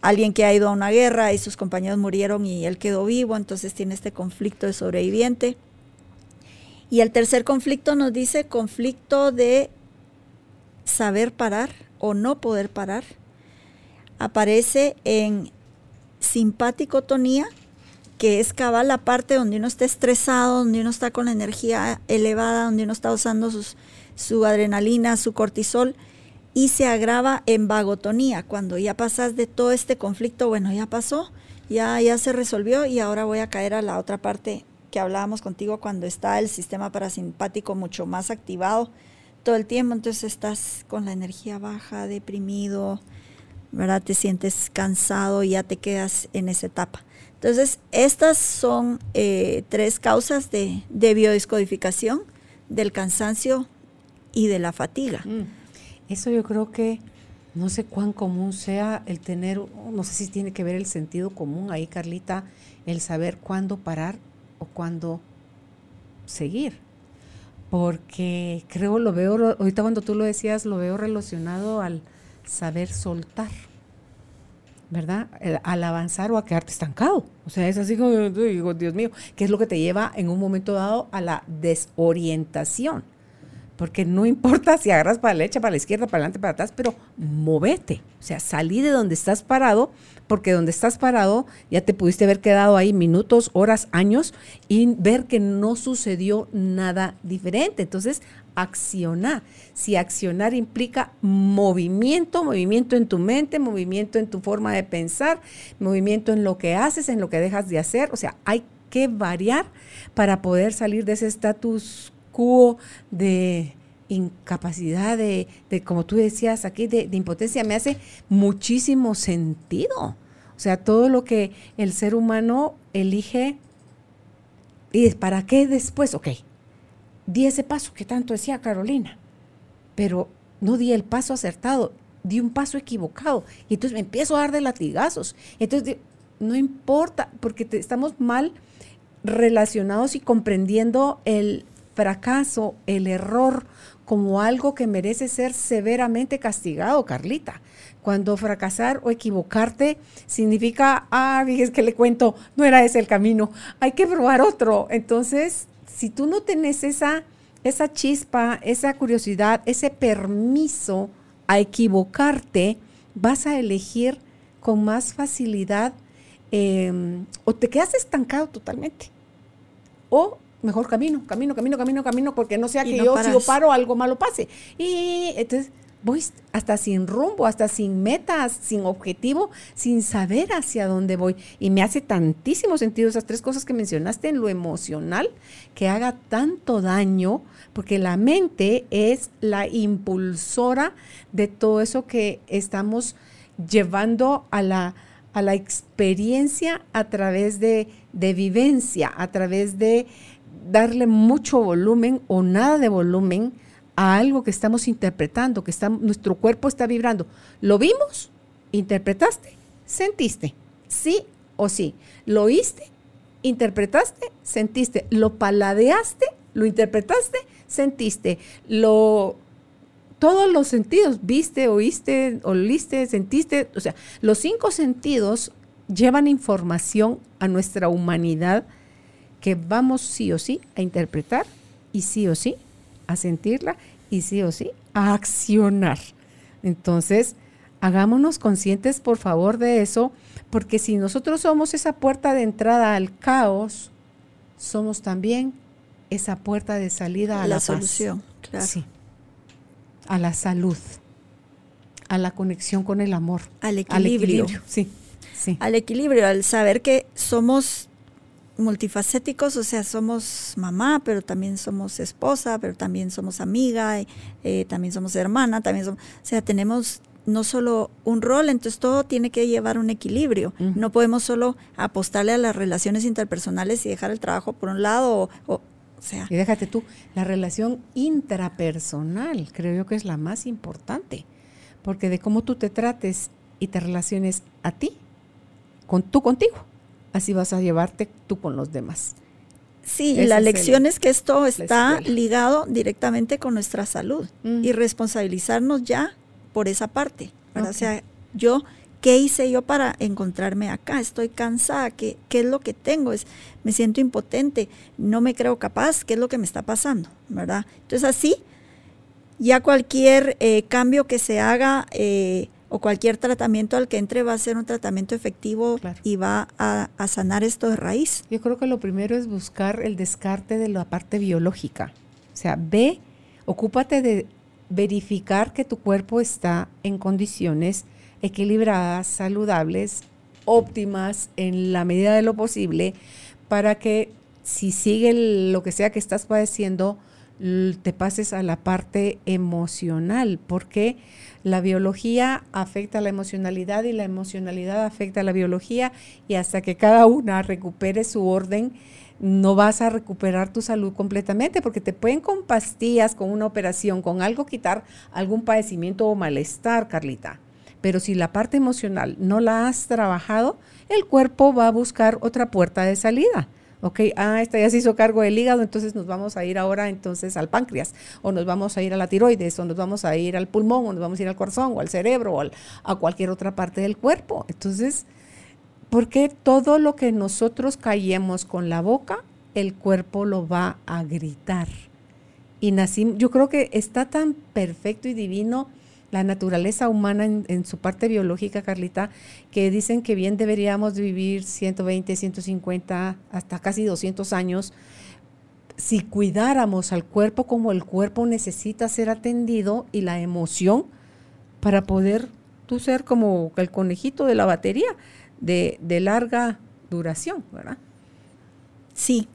alguien que ha ido a una guerra y sus compañeros murieron y él quedó vivo, entonces tiene este conflicto de sobreviviente. Y el tercer conflicto nos dice conflicto de saber parar o no poder parar. Aparece en simpaticotonía, que es cabal la parte donde uno está estresado, donde uno está con la energía elevada, donde uno está usando su adrenalina, su cortisol, y se agrava en vagotonía, cuando ya pasas de todo este conflicto, bueno, ya pasó, ya, ya se resolvió y ahora voy a caer a la otra parte que hablábamos contigo cuando está el sistema parasimpático mucho más activado todo el tiempo, entonces estás con la energía baja, deprimido, ¿verdad? Te sientes cansado y ya te quedas en esa etapa. Entonces, estas son eh, tres causas de, de, biodescodificación del cansancio y de la fatiga. Mm. Eso yo creo que no sé cuán común sea el tener, no sé si tiene que ver el sentido común ahí, Carlita, el saber cuándo parar o cuándo seguir. Porque creo, lo veo, ahorita cuando tú lo decías, lo veo relacionado al saber soltar, ¿verdad? Al avanzar o a quedarte estancado. O sea, es así como, digo, Dios mío, ¿qué es lo que te lleva en un momento dado a la desorientación? Porque no importa si agarras para la derecha, para la izquierda, para adelante, para atrás, pero movete, o sea, salí de donde estás parado, porque donde estás parado ya te pudiste haber quedado ahí minutos, horas, años y ver que no sucedió nada diferente. Entonces, accionar. Si accionar implica movimiento, movimiento en tu mente, movimiento en tu forma de pensar, movimiento en lo que haces, en lo que dejas de hacer, o sea, hay que variar para poder salir de ese estatus de incapacidad, de, como tú decías aquí, de, impotencia, me hace muchísimo sentido. O sea, todo lo que el ser humano elige, ¿y para qué después? Ok, di ese paso que tanto decía Carolina, pero no di el paso acertado, di un paso equivocado. Y entonces me empiezo a dar de latigazos. Entonces, no importa, porque estamos mal relacionados y comprendiendo el fracaso, el error, como algo que merece ser severamente castigado, Carlita. Cuando fracasar o equivocarte significa, ah, es que le cuento, no era ese el camino, hay que probar otro. Entonces, si tú no tenés esa, esa chispa, esa curiosidad, ese permiso a equivocarte, vas a elegir con más facilidad em, o te quedas estancado totalmente o mejor camino, camino, camino, camino, camino, porque no sea que yo si yo paro algo malo pase. Y entonces voy hasta sin rumbo, hasta sin metas, sin objetivo, sin saber hacia dónde voy. Y me hace tantísimo sentido esas tres cosas que mencionaste en lo emocional, que haga tanto daño, porque la mente es la impulsora de todo eso que estamos llevando a la, a la experiencia a través de, de vivencia, a través de darle mucho volumen o nada de volumen a algo que estamos interpretando, que está, nuestro cuerpo está vibrando. ¿Lo vimos? ¿Interpretaste? ¿Sentiste? ¿Sí o sí? ¿Lo oíste? ¿Interpretaste? ¿Sentiste? ¿Lo paladeaste? ¿Lo interpretaste? ¿Sentiste? ¿Lo todos los sentidos, viste, oíste, oliste, sentiste, o sea, los cinco sentidos llevan información a nuestra humanidad que vamos sí o sí a interpretar y sí o sí a sentirla y sí o sí a accionar. Entonces, hagámonos conscientes, por favor, de eso, Porque si nosotros somos esa puerta de entrada al caos, somos también esa puerta de salida a la, solución, claro. Sí. A la salud, a la conexión con el amor, al equilibrio. sí, sí. Al equilibrio, al saber que somos multifacéticos, o sea, somos mamá, pero también somos esposa, pero también somos amiga, eh, también somos hermana, también somos, o sea, tenemos no solo un rol, entonces todo tiene que llevar un equilibrio. No podemos solo apostarle a las relaciones interpersonales y dejar el trabajo por un lado o, sea. Y déjate tú, la relación intrapersonal creo yo que es la más importante, porque de cómo tú te trates y te relaciones a ti, con tú contigo, así vas a llevarte tú con los demás. Sí, la lección es, que esto está ligado directamente con nuestra salud y responsabilizarnos ya por esa parte. O sea, yo, ¿qué hice yo para encontrarme acá? Estoy cansada, ¿qué, ¿qué, es lo que tengo? Es, me siento impotente, no me creo capaz, ¿qué es lo que me está pasando? ¿Verdad? Entonces así, ya cualquier eh, cambio que se haga eh, o cualquier tratamiento al que entre va a ser un tratamiento efectivo y va a, a sanar esto de raíz. Yo creo que lo primero es buscar el descarte de la parte biológica. O sea, ve, ocúpate de verificar que tu cuerpo está en condiciones equilibradas, saludables, óptimas en la medida de lo posible, para que si sigue lo que sea que estás padeciendo, te pases a la parte emocional, porque la biología afecta a la emocionalidad y la emocionalidad afecta a la biología y hasta que cada una recupere su orden, no vas a recuperar tu salud completamente porque te pueden con pastillas, con una operación, con algo quitar algún padecimiento o malestar, Carlita. Pero si la parte emocional no la has trabajado, el cuerpo va a buscar otra puerta de salida. Ok, ah, esta ya se hizo cargo del hígado, entonces nos vamos a ir ahora entonces al páncreas, o nos vamos a ir a la tiroides, o nos vamos a ir al pulmón, o nos vamos a ir al corazón, o al cerebro, o a cualquier otra parte del cuerpo. Entonces, porque todo lo que nosotros callemos con la boca, el cuerpo lo va a gritar. Y nacimos, yo creo que está tan perfecto y divino la naturaleza humana en, su parte biológica, Carlita, que dicen que bien deberíamos vivir 120, 150, hasta casi 200 años si cuidáramos al cuerpo como el cuerpo necesita ser atendido y la emoción para poder tú ser como el conejito de la batería de, larga duración, ¿verdad? Sí.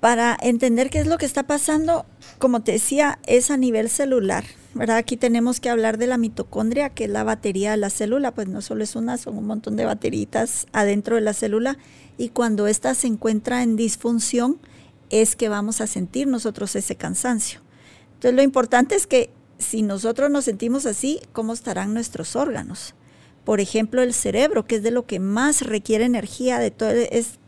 Para entender qué es lo que está pasando, como te decía, es a nivel celular, ¿verdad? Aquí tenemos que hablar de la mitocondria, que es la batería de la célula, pues no solo es una, son un montón de bateritas adentro de la célula, y cuando ésta se encuentra en disfunción, es que vamos a sentir nosotros ese cansancio. Entonces lo importante es que si nosotros nos sentimos así, ¿cómo estarán nuestros órganos? Por ejemplo, el cerebro, que es de lo que más requiere energía de todo, es,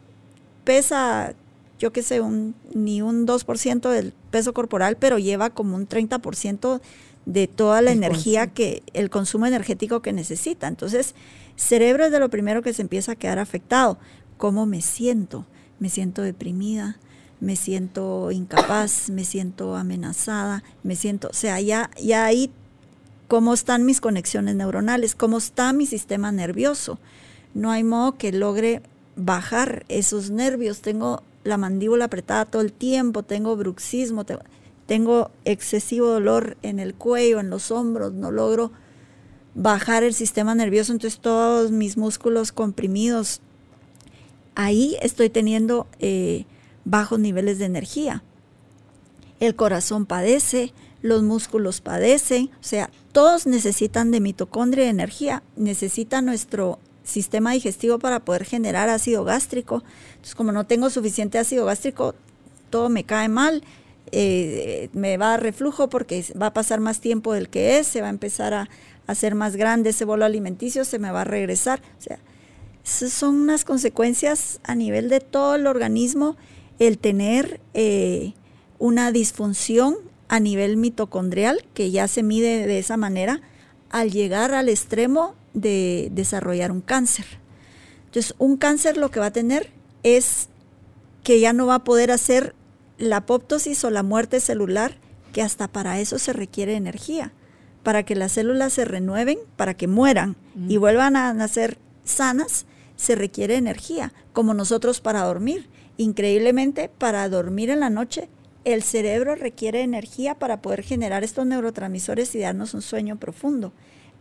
pesa, yo qué sé, un, ni un 2% del peso corporal, pero lleva como un 30% de toda la energía que, el consumo energético que necesita. Entonces, cerebro es de lo primero que se empieza a quedar afectado. ¿Cómo me siento? Me siento deprimida, me siento incapaz, me siento amenazada, me siento, o sea, ya, ya ahí cómo están mis conexiones neuronales, cómo está mi sistema nervioso. No hay modo que logre bajar esos nervios. Tengo la mandíbula apretada todo el tiempo, tengo bruxismo, tengo excesivo dolor en el cuello, en los hombros, no logro bajar el sistema nervioso, entonces todos mis músculos comprimidos. Ahí estoy teniendo eh, bajos niveles de energía. El corazón padece, los músculos padecen, o sea, todos necesitan de mitocondria y energía, necesita nuestro sistema digestivo para poder generar ácido gástrico. Entonces, como no tengo suficiente ácido gástrico, todo me cae mal, eh, me va a reflujo porque va a pasar más tiempo del que es, se va a empezar a, hacer más grande ese bolo alimenticio, se me va a regresar. O sea, son unas consecuencias a nivel de todo el organismo el tener eh, una disfunción a nivel mitocondrial, que ya se mide de esa manera, al llegar al extremo de desarrollar un cáncer. Entonces, un cáncer lo que va a tener es que ya no va a poder hacer la apoptosis o la muerte celular, que hasta para eso se requiere energía, para que las células se renueven, para que mueran y vuelvan a nacer sanas, se requiere energía, como nosotros para dormir. Increíblemente, para dormir en la noche, el cerebro requiere energía para poder generar estos neurotransmisores y darnos un sueño profundo.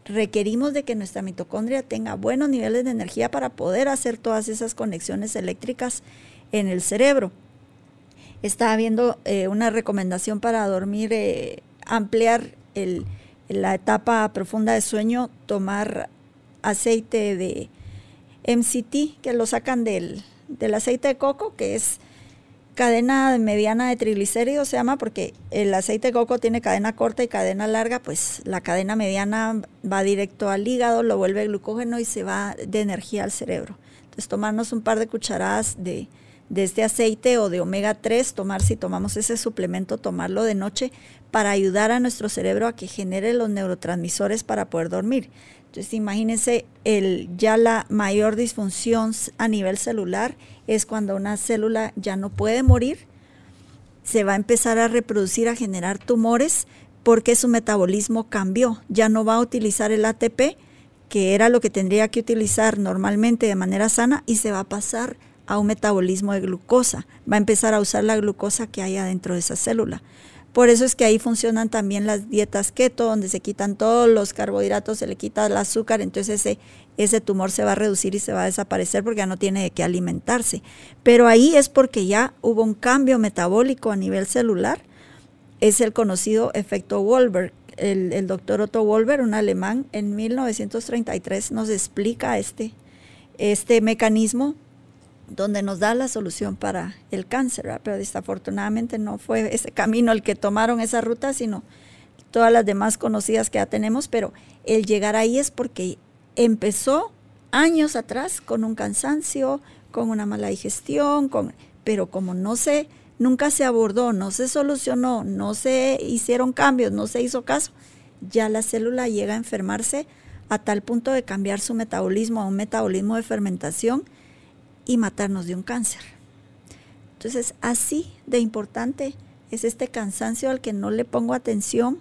Requerimos de que nuestra mitocondria tenga buenos niveles de energía para poder hacer todas esas conexiones eléctricas en el cerebro. Estaba viendo eh, una recomendación para dormir, eh, ampliar la etapa profunda de sueño, tomar aceite de MCT, que lo sacan del, aceite de coco, que es cadena mediana de triglicéridos, se llama, porque el aceite de coco tiene cadena corta y cadena larga, pues la cadena mediana va directo al hígado, lo vuelve glucógeno y se va de energía al cerebro. Entonces tomarnos un par de cucharadas de, de este aceite o de omega 3, tomar si tomamos ese suplemento, tomarlo de noche para ayudar a nuestro cerebro a que genere los neurotransmisores para poder dormir. Entonces, imagínense, el, ya la mayor disfunción a nivel celular es cuando una célula ya no puede morir, se va a empezar a reproducir, a generar tumores, porque su metabolismo cambió. Ya no va a utilizar el ATP, que era lo que tendría que utilizar normalmente de manera sana, y se va a pasar a un metabolismo de glucosa. Va a empezar a usar la glucosa que hay adentro de esa célula. Por eso es que ahí funcionan también las dietas keto, donde se quitan todos los carbohidratos, se le quita el azúcar, entonces ese, ese tumor se va a reducir y se va a desaparecer porque ya no tiene de qué alimentarse. Pero ahí es porque ya hubo un cambio metabólico a nivel celular. Es el conocido efecto Wolber. El, el doctor Otto Wolber, un alemán, en 1933 nos explica este, este mecanismo donde nos da la solución para el cáncer, pero desafortunadamente no fue ese camino el que tomaron esa ruta, sino todas las demás conocidas que ya tenemos, pero el llegar ahí es porque empezó años atrás con un cansancio, con una mala digestión, con, pero como no se, nunca se abordó, no se solucionó, no se hicieron cambios, no se hizo caso, ya la célula llega a enfermarse a tal punto de cambiar su metabolismo a un metabolismo de fermentación y matarnos de un cáncer. Entonces, así de importante es este cansancio al que no le pongo atención,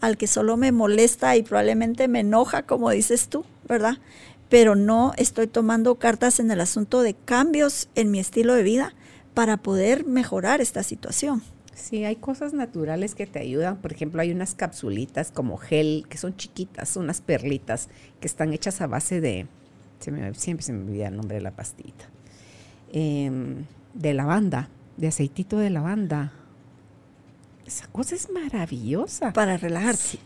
al que solo me molesta y probablemente me enoja, como dices tú, ¿verdad? Pero no estoy tomando cartas en el asunto de cambios en mi estilo de vida para poder mejorar esta situación. Sí, hay cosas naturales que te ayudan. Por ejemplo, hay unas capsulitas como gel que son chiquitas, unas perlitas que están hechas a base de, siempre se me olvida el nombre de la pastita, Em, de lavanda, de aceitito de lavanda. Esa cosa es maravillosa. Para relajarse.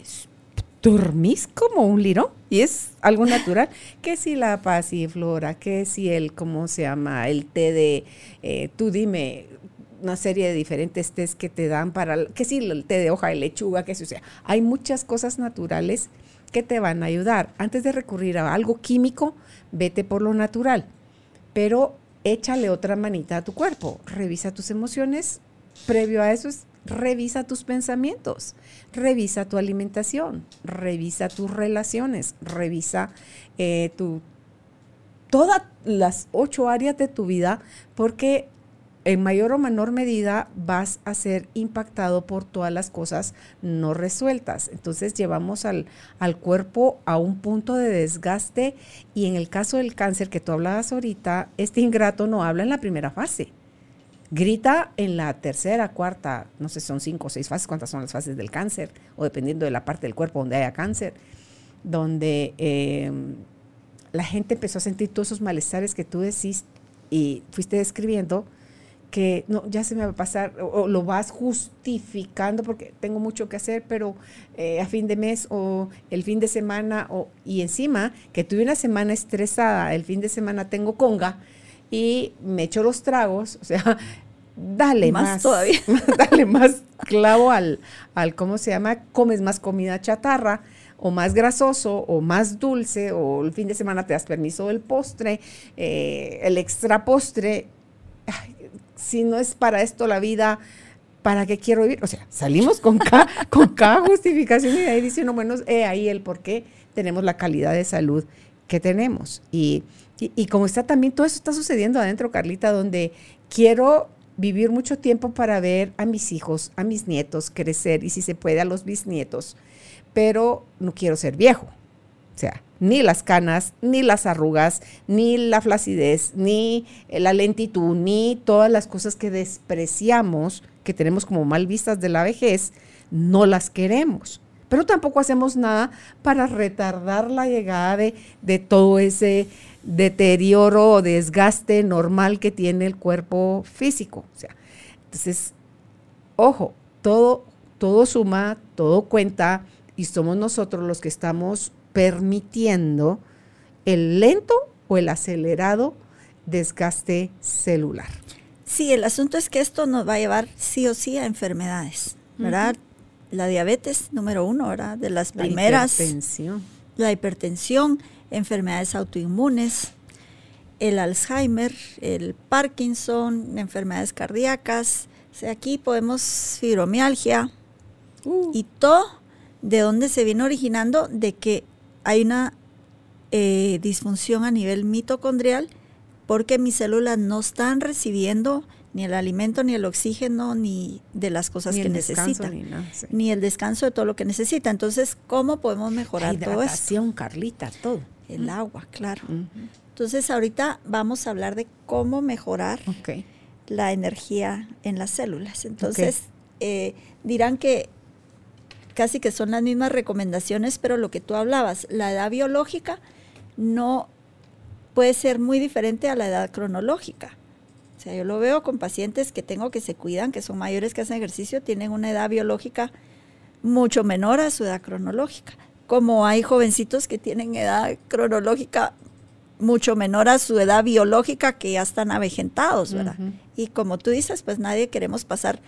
dormís como un lirón y es algo natural. que si la pasiflora, que si el, ¿cómo se llama? El té de, eh, tú dime, una serie de diferentes tés que te dan para, que si el té de hoja de lechuga, que si, o sea, hay muchas cosas naturales que te van a ayudar. Antes de recurrir a algo químico, vete por lo natural. Pero échale otra manita a tu cuerpo, revisa tus emociones, previo a eso es revisa tus pensamientos, revisa tu alimentación, revisa tus relaciones, revisa eh, tu, todas las ocho áreas de tu vida, porque en mayor o menor medida vas a ser impactado por todas las cosas no resueltas. Entonces llevamos al, al, cuerpo a un punto de desgaste y en el caso del cáncer que tú hablabas ahorita, este ingrato no habla en la primera fase. Grita en la tercera, cuarta, no sé, son cinco o seis fases, cuántas son las fases del cáncer, o dependiendo de la parte del cuerpo donde haya cáncer, donde eh, la gente empezó a sentir todos esos malestares que tú decís y fuiste describiendo, que no, ya se me va a pasar, o, lo vas justificando porque tengo mucho que hacer, pero eh, a fin de mes o el fin de semana, o, y encima que tuve una semana estresada, el fin de semana tengo conga y me echo los tragos, o sea, dale más, todavía, dale más clavo al, al, ¿cómo se llama? Comes más comida chatarra o más grasoso o más dulce o el fin de semana te das permiso del postre, eh, el extra postre. Ay, si no es para esto la vida, ¿para qué quiero vivir? O sea, salimos con cada, justificación y ahí diciendo, bueno, he ahí el por qué tenemos la calidad de salud que tenemos. Y, y, como está también, todo eso está sucediendo adentro, Carlita, donde quiero vivir mucho tiempo para ver a mis hijos, a mis nietos crecer y si se puede a los bisnietos, pero no quiero ser viejo. O sea, ni las canas, ni las arrugas, ni la flacidez, ni la lentitud, ni todas las cosas que despreciamos, que tenemos como mal vistas de la vejez, no las queremos. Pero tampoco hacemos nada para retardar la llegada de, de todo ese deterioro o desgaste normal que tiene el cuerpo físico. O sea, entonces, ojo, todo, todo suma, todo cuenta y somos nosotros los que estamos permitiendo el lento o el acelerado desgaste celular. Sí, el asunto es que esto nos va a llevar sí o sí a enfermedades, ¿verdad? La diabetes, número uno, ¿verdad? De las primeras. La hipertensión. La hipertensión, enfermedades autoinmunes, el Alzheimer, el Parkinson, enfermedades cardíacas. O sea, aquí podemos fibromialgia uh. y todo de dónde se viene originando de que hay una eh, disfunción a nivel mitocondrial porque mis células no están recibiendo ni el alimento, ni el oxígeno, ni de las cosas que necesitan. Ni, el descanso de todo lo que necesita. Entonces, ¿cómo podemos mejorar todo eso? Carlita, todo. El agua, claro. Entonces, ahorita vamos a hablar de cómo mejorar la energía en las células. Entonces, eh, dirán que casi que son las mismas recomendaciones, pero lo que tú hablabas, la edad biológica no puede ser muy diferente a la edad cronológica. O sea, yo lo veo con pacientes que tengo que se cuidan, que son mayores que hacen ejercicio, tienen una edad biológica mucho menor a su edad cronológica. Como hay jovencitos que tienen edad cronológica mucho menor a su edad biológica que ya están avejentados, ¿verdad? Y como tú dices, pues nadie queremos pasar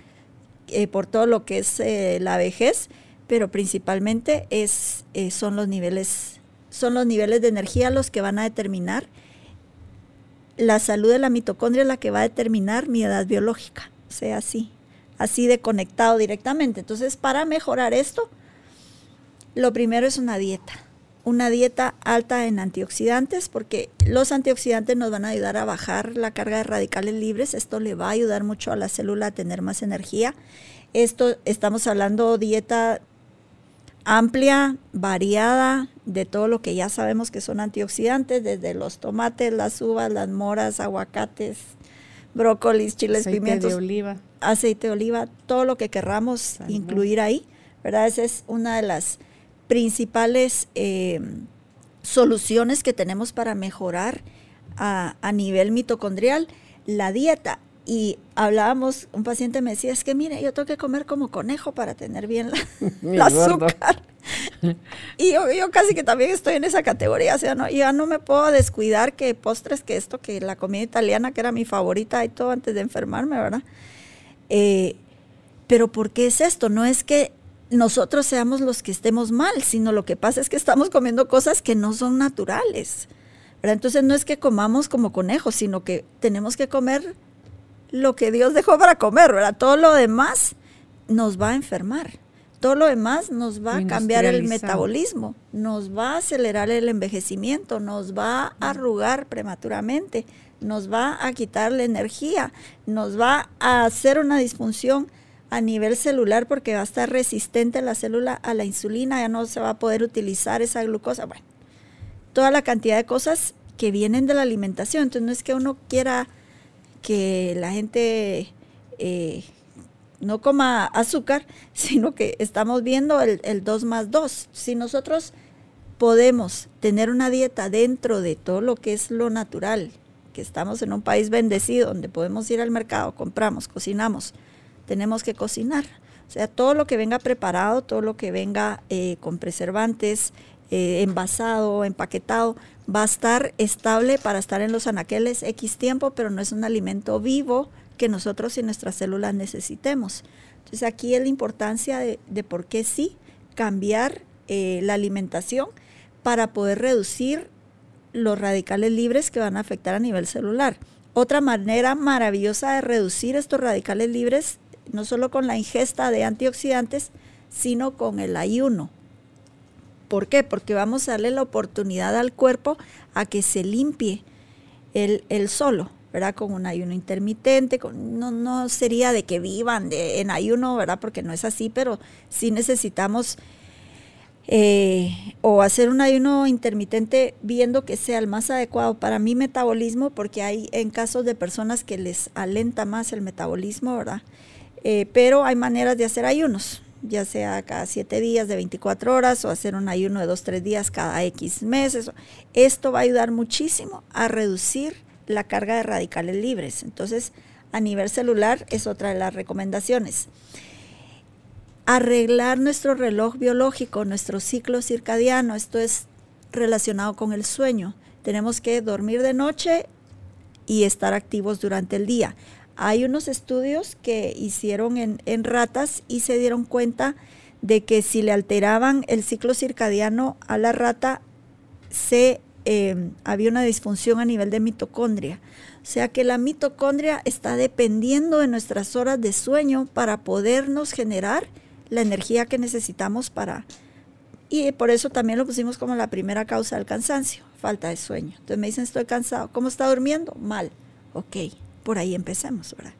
eh, por todo lo que es eh, la vejez pero principalmente es, eh, son, los niveles, son los niveles de energía los que van a determinar la salud de la mitocondria, la que va a determinar mi edad biológica, o sea, así, así de conectado directamente. Entonces, para mejorar esto, lo primero es una dieta, una dieta alta en antioxidantes, porque los antioxidantes nos van a ayudar a bajar la carga de radicales libres, esto le va a ayudar mucho a la célula a tener más energía. Esto estamos hablando dieta amplia, variada de todo lo que ya sabemos que son antioxidantes, desde los tomates, las uvas, las moras, aguacates, brócolis, chiles, pimientos, aceite de oliva, aceite de oliva, todo lo que querramos incluir ahí, ¿verdad? Esa es una de las principales eh, soluciones que tenemos para mejorar a, a nivel mitocondrial la dieta y hablábamos, un paciente me decía, es que mire, yo tengo que comer como conejo para tener bien la, azúcar. y yo, yo, casi que también estoy en esa categoría, o sea, no, ya no me puedo descuidar que postres, que esto, que la comida italiana, que era mi favorita y todo antes de enfermarme, ¿verdad? Eh, pero ¿por qué es esto? No es que nosotros seamos los que estemos mal, sino lo que pasa es que estamos comiendo cosas que no son naturales. ¿verdad? Entonces no es que comamos como conejos, sino que tenemos que comer lo que Dios dejó para comer, ¿verdad? Todo lo demás nos va a enfermar. Todo lo demás nos va a cambiar el metabolismo, nos va a acelerar el envejecimiento, nos va a arrugar prematuramente, nos va a quitar la energía, nos va a hacer una disfunción a nivel celular porque va a estar resistente la célula a la insulina, ya no se va a poder utilizar esa glucosa. Bueno, toda la cantidad de cosas que vienen de la alimentación. Entonces no es que uno quiera que la gente eh, no coma azúcar, sino que estamos viendo el, el 2 más 2. Si nosotros podemos tener una dieta dentro de todo lo que es lo natural, que estamos en un país bendecido, donde podemos ir al mercado, compramos, cocinamos, tenemos que cocinar. O sea, todo lo que venga preparado, todo lo que venga eh, con preservantes, eh, envasado, empaquetado, va a estar estable para estar en los anaqueles X tiempo, pero no es un alimento vivo que nosotros y nuestras células necesitemos. Entonces aquí es la importancia de, por qué sí cambiar eh, la alimentación para poder reducir los radicales libres que van a afectar a nivel celular. Otra manera maravillosa de reducir estos radicales libres, no solo con la ingesta de antioxidantes, sino con el ayuno. ¿Por qué? Porque vamos a darle la oportunidad al cuerpo a que se limpie el, solo, ¿verdad? Con un ayuno intermitente, no, no sería de que vivan de, en ayuno, ¿verdad? Porque no es así, pero sí necesitamos eh, o hacer un ayuno intermitente viendo que sea el más adecuado para mi metabolismo, porque hay en casos de personas que les alenta más el metabolismo, ¿verdad? Eh, pero hay maneras de hacer ayunos, ya sea cada siete días de 24 horas o hacer un ayuno de dos, tres días cada X meses. Esto va a ayudar muchísimo a reducir la carga de radicales libres. Entonces, a nivel celular es otra de las recomendaciones arreglar nuestro reloj biológico, nuestro ciclo circadiano. Esto es relacionado con el sueño. Tenemos que dormir de noche y estar activos durante el día. Hay unos estudios que hicieron en, ratas y se dieron cuenta de que si le alteraban el ciclo circadiano a la rata, se, eh, había una disfunción a nivel de mitocondria. O sea que la mitocondria está dependiendo de nuestras horas de sueño para podernos generar la energía que necesitamos para... Y por eso también lo pusimos como la primera causa del cansancio, falta de sueño. Entonces me dicen, estoy cansado. ¿Cómo está durmiendo? Mal. Ok, por ahí empecemos, ¿verdad?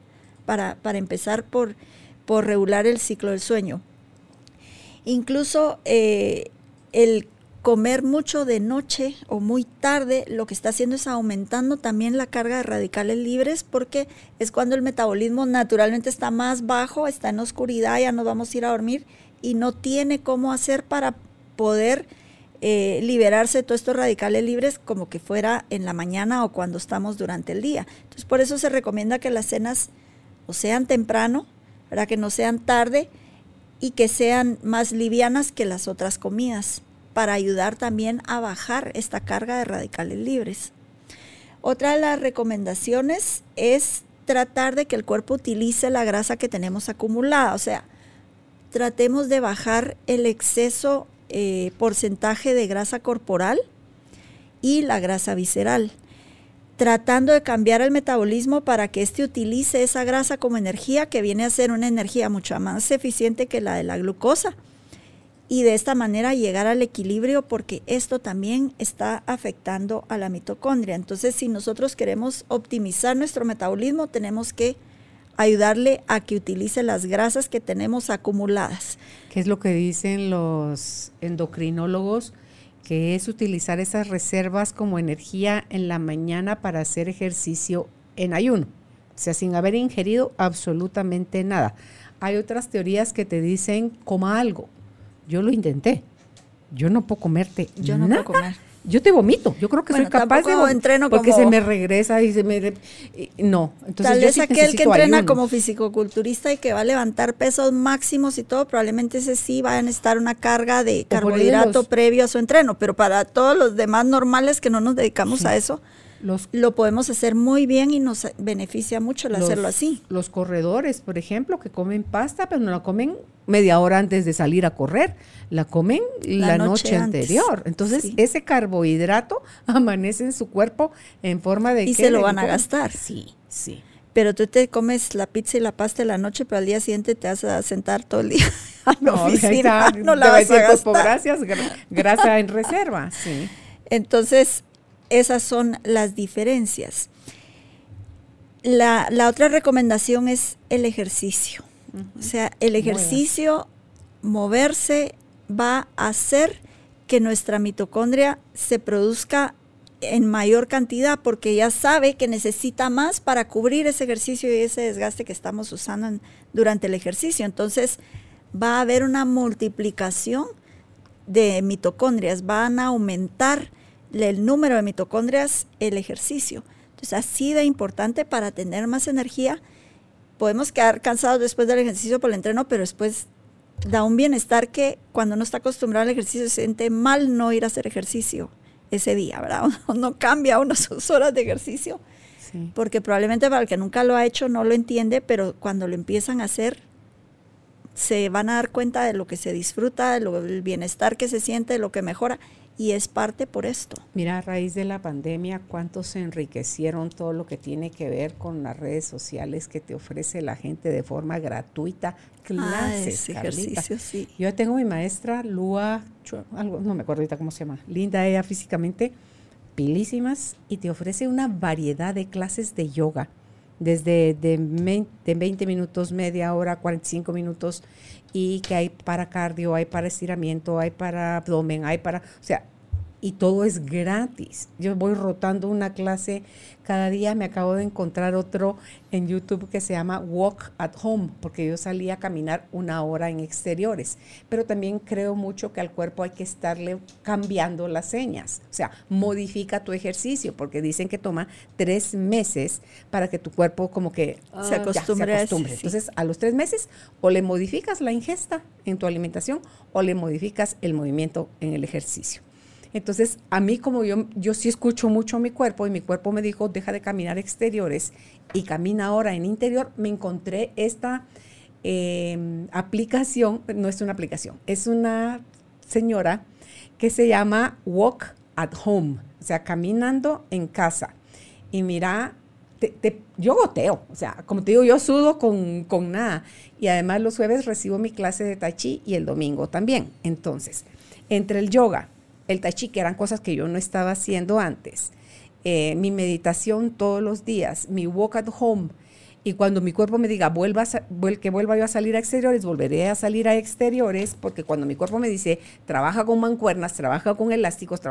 Para, para empezar por, por regular el ciclo del sueño. Incluso eh, el comer mucho de noche o muy tarde, lo que está haciendo es aumentando también la carga de radicales libres porque es cuando el metabolismo naturalmente está más bajo, está en oscuridad, ya nos vamos a ir a dormir y no tiene cómo hacer para poder eh, liberarse de todos estos radicales libres como que fuera en la mañana o cuando estamos durante el día. Entonces por eso se recomienda que las cenas o sean temprano, para que no sean tarde y que sean más livianas que las otras comidas para ayudar también a bajar esta carga de radicales libres. Otra de las recomendaciones es tratar de que el cuerpo utilice la grasa que tenemos acumulada, o sea, tratemos de bajar el exceso eh, porcentaje de grasa corporal y la grasa visceral, tratando de cambiar el metabolismo para que éste utilice esa grasa como energía que viene a ser una energía mucho más eficiente que la de la glucosa y de esta manera llegar al equilibrio porque esto también está afectando a la mitocondria. Entonces, si nosotros queremos optimizar nuestro metabolismo, tenemos que ayudarle a que utilice las grasas que tenemos acumuladas. ¿Qué es lo que dicen los endocrinólogos? Que es utilizar esas reservas como energía en la mañana para hacer ejercicio en ayuno, o sea, sin haber ingerido absolutamente nada. Hay otras teorías que te dicen coma algo, yo lo intenté. Yo no puedo comerte. Yo no puedo comer. Yo te vomito. Yo creo que soy capaz de entreno porque se me regresa y se me no. Entonces Tal vez aquel que entrena como fisicoculturista y que va a levantar pesos máximos y todo, probablemente ese sí va a necesitar una carga de carbohidrato previo a su entreno, pero para todos los demás normales que no nos dedicamos a eso, lo podemos hacer muy bien y nos beneficia mucho el hacerlo así. Los corredores, por ejemplo, que comen pasta, pero no la comen media hora antes de salir a correr, la comen la, noche, anterior. Entonces, ese carbohidrato amanece en su cuerpo en forma de... Y se lo van a gastar. Sí, sí. Pero tú te comes la pizza y la pasta en la noche, pero al día siguiente te vas a sentar todo el día a la no, oficina. no la vas a gastar. gracias, grasa en reserva, sí. Entonces, esas son las diferencias. La, otra recomendación es el ejercicio. O sea, el ejercicio, moverse, va a hacer que nuestra mitocondria se produzca en mayor cantidad porque ya sabe que necesita más para cubrir ese ejercicio y ese desgaste que estamos usando durante el ejercicio. Entonces va a haber una multiplicación de mitocondrias, van a aumentar el número de mitocondrias, el ejercicio. Entonces, así de importante para tener más energía. Podemos quedar cansados después del ejercicio por el entreno, pero después da un bienestar que cuando uno está acostumbrado al ejercicio se siente mal no ir a hacer ejercicio ese día, ¿verdad? No cambia uno sus horas de ejercicio, porque probablemente para el que nunca lo ha hecho no lo entiende, pero cuando lo empiezan a hacer se van a dar cuenta de lo que se disfruta, del bienestar que se siente, de lo que mejora y es parte por esto. Mira, a raíz de la pandemia, cuántos se enriquecieron todo lo que tiene que ver con las redes sociales que te ofrece la gente de forma gratuita, clases, ah, ejercicio, sí. Yo tengo mi maestra, Lua, algo, no me acuerdo ahorita cómo se llama, linda ella físicamente, pilísimas, y te ofrece una variedad de clases de yoga desde de 20, minutos, media hora, 45 minutos, y que hay para cardio, hay para estiramiento, hay para abdomen, hay para, o sea, y todo es gratis. Yo voy rotando una clase cada día, me acabo de encontrar otro en YouTube que se llama Walk at Home, porque yo salí a caminar una hora en exteriores, pero también creo mucho que al cuerpo hay que estarle cambiando las señas, o sea, modifica tu ejercicio, porque dicen que toma tres meses para que tu cuerpo como que se acostumbre. Entonces, a los tres meses o le modificas la ingesta en tu alimentación o le modificas el movimiento en el ejercicio. Entonces, a mí como yo, yo sí escucho mucho a mi cuerpo y mi cuerpo me dijo, deja de caminar exteriores y camina ahora en interior, me encontré esta em, aplicación, no es una aplicación, es una señora que se llama Walk at Home, o sea, caminando en casa. Y mira, yo goteo, o sea, como te digo, yo sudo con, con nada. Y además los jueves recibo mi clase de tai chi y el domingo también. Entonces, entre el yoga, el tai chi, que eran cosas que yo no estaba haciendo antes, eh, mi meditación todos los días, mi walk at home, y cuando mi cuerpo me diga que vuelva yo a salir a exteriores, volveré a salir a exteriores, porque cuando mi cuerpo me dice trabaja con mancuernas, trabaja con elásticos,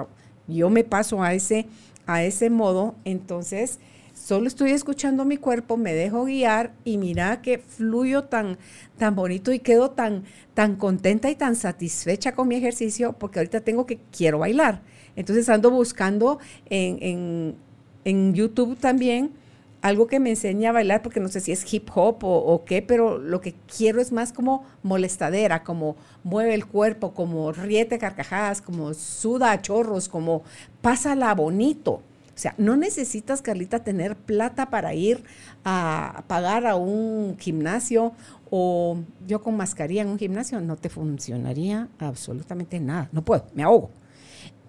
yo me paso a ese, a ese modo, entonces solo estoy escuchando mi cuerpo, me dejo guiar y mira que fluyo tan, tan bonito y quedo tan, tan contenta y tan satisfecha con mi ejercicio porque ahorita tengo que quiero bailar. Entonces ando buscando en, YouTube también algo que me enseñe a bailar, porque no sé si es hip hop o, qué, pero lo que quiero es más como molestadera, como mueve el cuerpo, como riete carcajadas, como suda a chorros, como pásala bonito. O sea, no necesitas, Carlita, tener plata para ir a pagar a un gimnasio o yo con mascarilla en un gimnasio, no te funcionaría absolutamente nada. No puedo, me ahogo.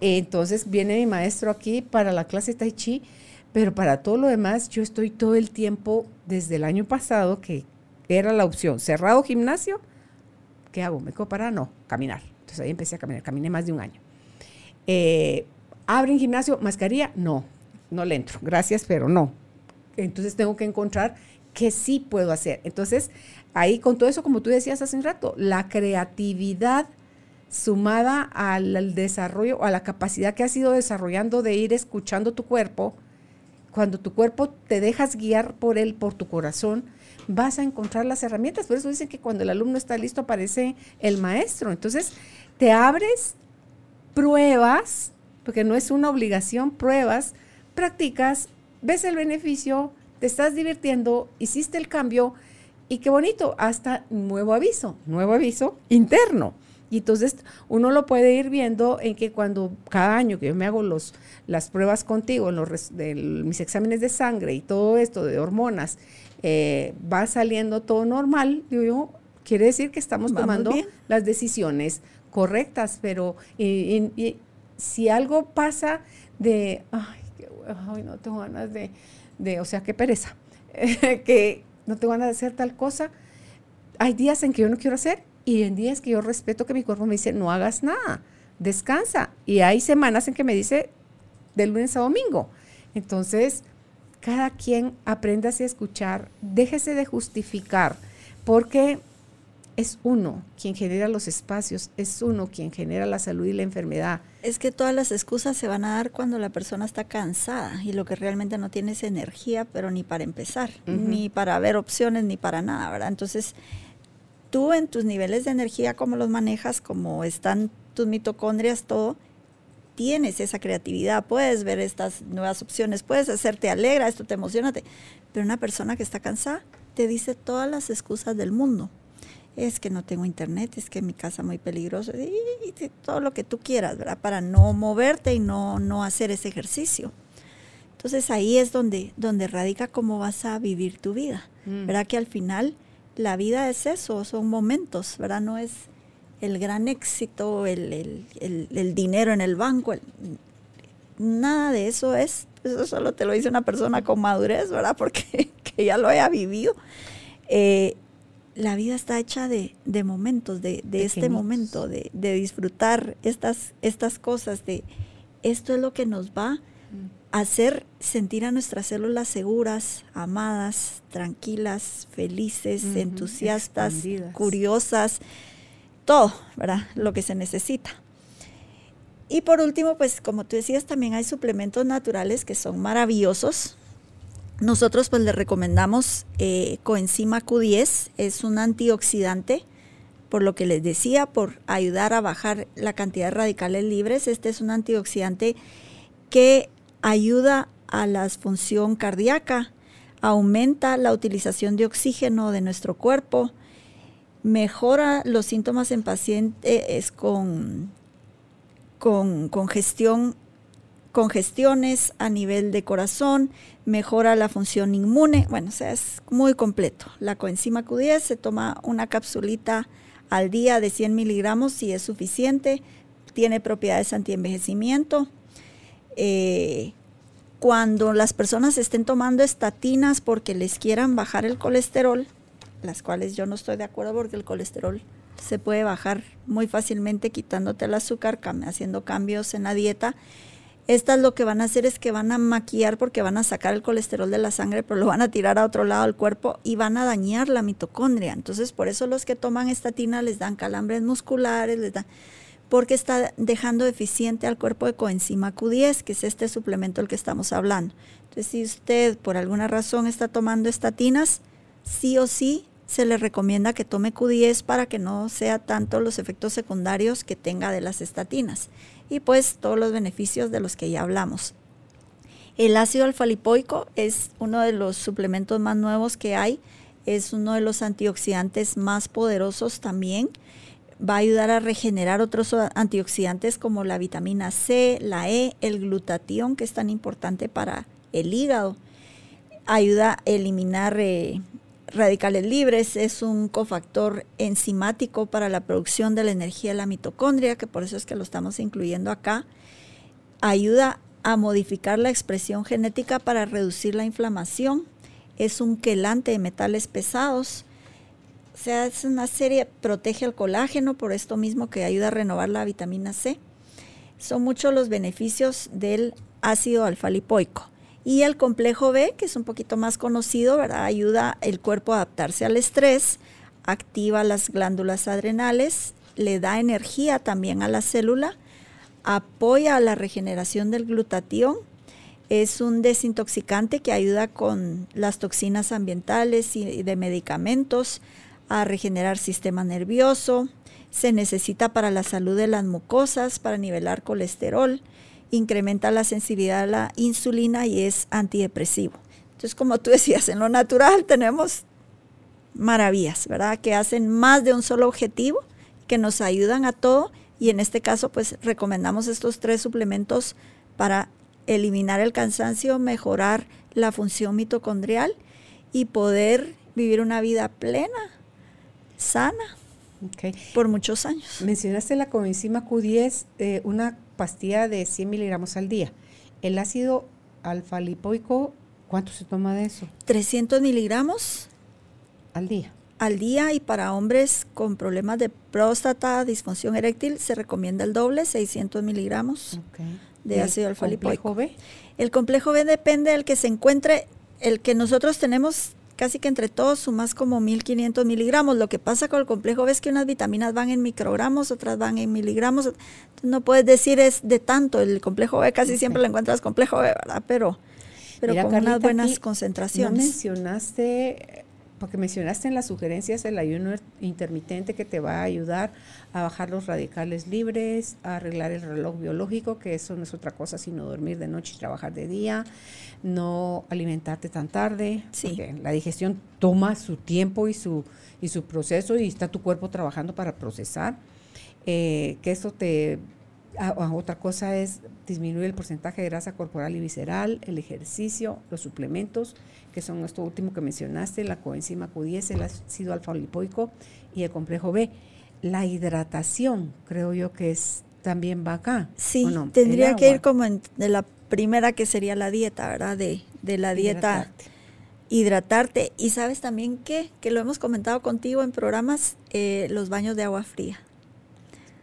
Entonces viene mi maestro aquí para la clase Tai Chi, pero para todo lo demás yo estoy todo el tiempo desde el año pasado que era la opción, cerrado gimnasio, ¿qué hago? ¿Me quedo para? No, caminar. Entonces ahí empecé a caminar, caminé más de un año. Eh, ¿Abren gimnasio? ¿Mascarilla? No, no le entro. Gracias, pero no. Entonces tengo que encontrar qué sí puedo hacer. Entonces, ahí con todo eso, como tú decías hace un rato, la creatividad sumada al, desarrollo, a la capacidad que has ido desarrollando de ir escuchando tu cuerpo, cuando tu cuerpo te dejas guiar por él, por tu corazón, vas a encontrar las herramientas. Por eso dicen que cuando el alumno está listo aparece el maestro. Entonces, te abres, pruebas, porque no es una obligación, pruebas, practicas, ves el beneficio, te estás divirtiendo, hiciste el cambio y qué bonito, hasta nuevo aviso, nuevo aviso interno. Y entonces uno lo puede ir viendo en que cuando cada año que yo me hago los, las pruebas contigo, los, de mis exámenes de sangre y todo esto de hormonas, eh, va saliendo todo normal, digo yo, quiere decir que estamos tomando las decisiones correctas, pero si algo pasa de, ay, ay, no tengo ganas de, de o sea, qué pereza, que no tengo ganas de hacer tal cosa, hay días en que yo no quiero hacer y en días que yo respeto que mi cuerpo me dice, no hagas nada, descansa. Y hay semanas en que me dice, de lunes a domingo. Entonces, cada quien aprenda a escuchar, déjese de justificar, porque es uno quien genera los espacios, es uno quien genera la salud y la enfermedad. Es que todas las excusas se van a dar cuando la persona está cansada y lo que realmente no tiene es energía, pero ni para empezar, ni para ver opciones, ni para nada, ¿verdad? Entonces, tú en tus niveles de energía, cómo los manejas, cómo están tus mitocondrias, todo, tienes esa creatividad, puedes ver estas nuevas opciones, puedes hacerte alegra, esto te emociona, pero una persona que está cansada te dice todas las excusas del mundo es que no tengo internet, es que mi casa es muy peligrosa, y, todo lo que tú quieras, ¿verdad? Para no moverte y no, no hacer ese ejercicio. Entonces ahí es donde, donde radica cómo vas a vivir tu vida, mm. ¿verdad? Que al final la vida es eso, son momentos, ¿verdad? No es el gran éxito, el, dinero en el banco, nada de eso es, eso solo te lo dice una persona con madurez, ¿verdad? Porque que ya lo haya vivido. Eh, la vida está hecha de, momentos, de, este momento, de, disfrutar estas, estas cosas, de esto es lo que nos va hacer sentir a nuestras células seguras, amadas, tranquilas, felices, entusiastas, curiosas, todo, ¿verdad? Lo que se necesita. Y por último, pues como tú decías, también hay suplementos naturales que son maravillosos. Nosotros pues le recomendamos eh, coenzima Q10, es un antioxidante, por lo que les decía, por ayudar a bajar la cantidad de radicales libres. Este es un antioxidante que ayuda a la función cardíaca, aumenta la utilización de oxígeno de nuestro cuerpo, mejora los síntomas en pacientes con, con congestión, congestiones a nivel de corazón, mejora la función inmune, bueno, o sea, es muy completo. La coenzima Q10 se toma una capsulita al día de 100 miligramos si es suficiente, tiene propiedades antienvejecimiento. Eh, cuando las personas estén tomando estatinas porque les quieran bajar el colesterol, las cuales yo no estoy de acuerdo porque el colesterol se puede bajar muy fácilmente quitándote el azúcar, haciendo cambios en la dieta. Estas lo que van a hacer es que van a maquillar porque van a sacar el colesterol de la sangre, pero lo van a tirar a otro lado del cuerpo y van a dañar la mitocondria. Entonces, por eso los que toman estatina les dan calambres musculares, les dan porque está dejando deficiente al cuerpo de coenzima Q10, que es este suplemento del que estamos hablando. Entonces, si usted por alguna razón está tomando estatinas, sí o sí se le recomienda que tome Q10 para que no sea tanto los efectos secundarios que tenga de las estatinas y pues todos los beneficios de los que ya hablamos. El ácido alfa-lipoico es uno de los suplementos más nuevos que hay, es uno de los antioxidantes más poderosos también va a ayudar a regenerar otros antioxidantes como la vitamina C, la E, el glutatión, que es tan importante para el hígado. Ayuda a eliminar eh, radicales libres, es un cofactor enzimático para la producción de la energía de la mitocondria, que por eso es que lo estamos incluyendo acá. Ayuda a modificar la expresión genética para reducir la inflamación. Es un quelante de metales pesados o sea, es una serie, protege el colágeno, por esto mismo que ayuda a renovar la vitamina C. Son muchos los beneficios del ácido alfa-lipoico. Y el complejo B, que es un poquito más conocido, ¿verdad? ayuda el cuerpo a adaptarse al estrés, activa las glándulas adrenales, le da energía también a la célula, apoya la regeneración del glutatión, es un desintoxicante que ayuda con las toxinas ambientales y de medicamentos, a regenerar sistema nervioso, se necesita para la salud de las mucosas, para nivelar colesterol, incrementa la sensibilidad a la insulina y es antidepresivo. Entonces, como tú decías, en lo natural tenemos maravillas, ¿verdad? Que hacen más de un solo objetivo, que nos ayudan a todo y en este caso pues recomendamos estos tres suplementos para eliminar el cansancio, mejorar la función mitocondrial y poder vivir una vida plena, sana por muchos años. Mencionaste la coenzima Q10, eh, una pastilla de 100 miligramos al día. El ácido alfa-lipoico, ¿cuánto se toma de eso? 300 miligramos. Al día. Al día y para hombres con problemas de próstata, disfunción eréctil, se recomienda el doble, 600 miligramos de ácido alfa-lipoico. ¿El complejo B? El complejo B depende del que se encuentre. El que nosotros tenemos casi que entre todos sumas como 1500 miligramos. Lo que pasa con el complejo es que unas vitaminas van en microgramos, otras van en miligramos. no puedes decir es de tanto. El complejo B casi siempre lo encuentras complejo B, ¿verdad? Pero, pero con unas buenas concentraciones. No mencionaste porque mencionaste en las sugerencias el ayuno intermitente que te va a ayudar a bajar los radicales libres, a arreglar el reloj biológico, que eso no es otra cosa sino dormir de noche y trabajar de día, no alimentarte tan tarde, porque la digestión toma su tiempo y su, y su proceso y está tu cuerpo trabajando para procesar, eh, que eso te otra cosa es disminuir el porcentaje de grasa corporal y visceral, el ejercicio, los suplementos, que son esto último que mencionaste, la coenzima Q10, el ácido alfa-lipoico y el complejo B. La hidratación, creo yo que es también va acá. Sí, tendría que ir como de la primera que sería la dieta, ¿verdad? De, de la dieta. Hidratarte. Y sabes también que, que lo hemos comentado contigo en programas, eh, los baños de agua fría.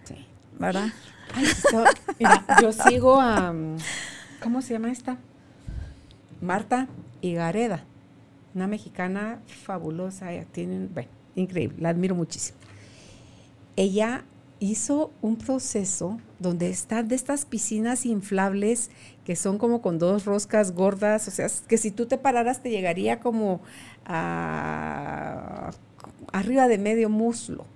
Sí. ¿Verdad? yo sigo a. ¿Cómo se llama esta? Marta Higareda, una mexicana fabulosa, ella tiene, bueno, increíble, la admiro muchísimo. Ella hizo un proceso donde están de estas piscinas inflables que son como con dos roscas gordas, o sea, que si tú te pararas te llegaría como arriba de medio muslo,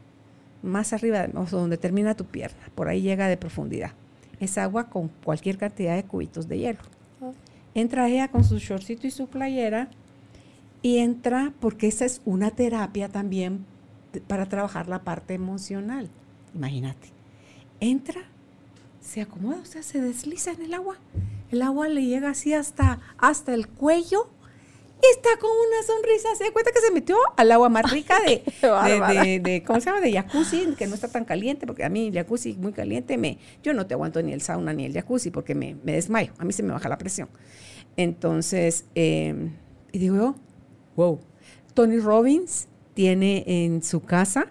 más arriba, o sea, donde termina tu pierna, por ahí llega de profundidad. Es agua con cualquier cantidad de cubitos de hielo. Entra ella con su shortcito y su playera y entra porque esa es una terapia también para trabajar la parte emocional. Imagínate. Entra, se acomoda, o sea, se desliza en el agua. El agua le llega así hasta, hasta el cuello está con una sonrisa. Se da cuenta que se metió al agua más rica de, de, ¿cómo se llama? De jacuzzi, que no está tan caliente, porque a mí el jacuzzi muy caliente, me, yo no te aguanto ni el sauna ni el jacuzzi porque me, desmayo. A mí se me baja la presión. Entonces, em, y digo yo, wow. Tony Robbins tiene en su casa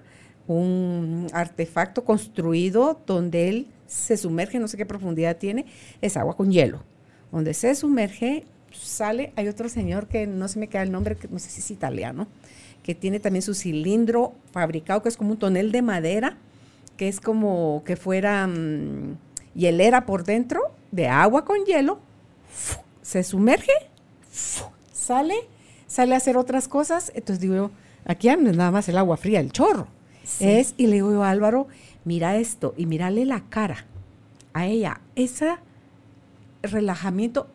un artefacto construido donde él se sumerge, no sé qué profundidad tiene, es agua con hielo. Donde se sumerge, sale, hay otro señor que no se me queda el nombre, que no sé si es italiano, que tiene también su cilindro fabricado, que es como un tonel de madera, que es como que fuera mm, hielera por dentro, de agua con hielo, se sumerge, sale, sale a hacer otras cosas. Entonces digo aquí no es nada más el agua fría, el chorro. Es, y le digo yo, Álvaro, mira esto y mírale la cara a ella. Ese relajamiento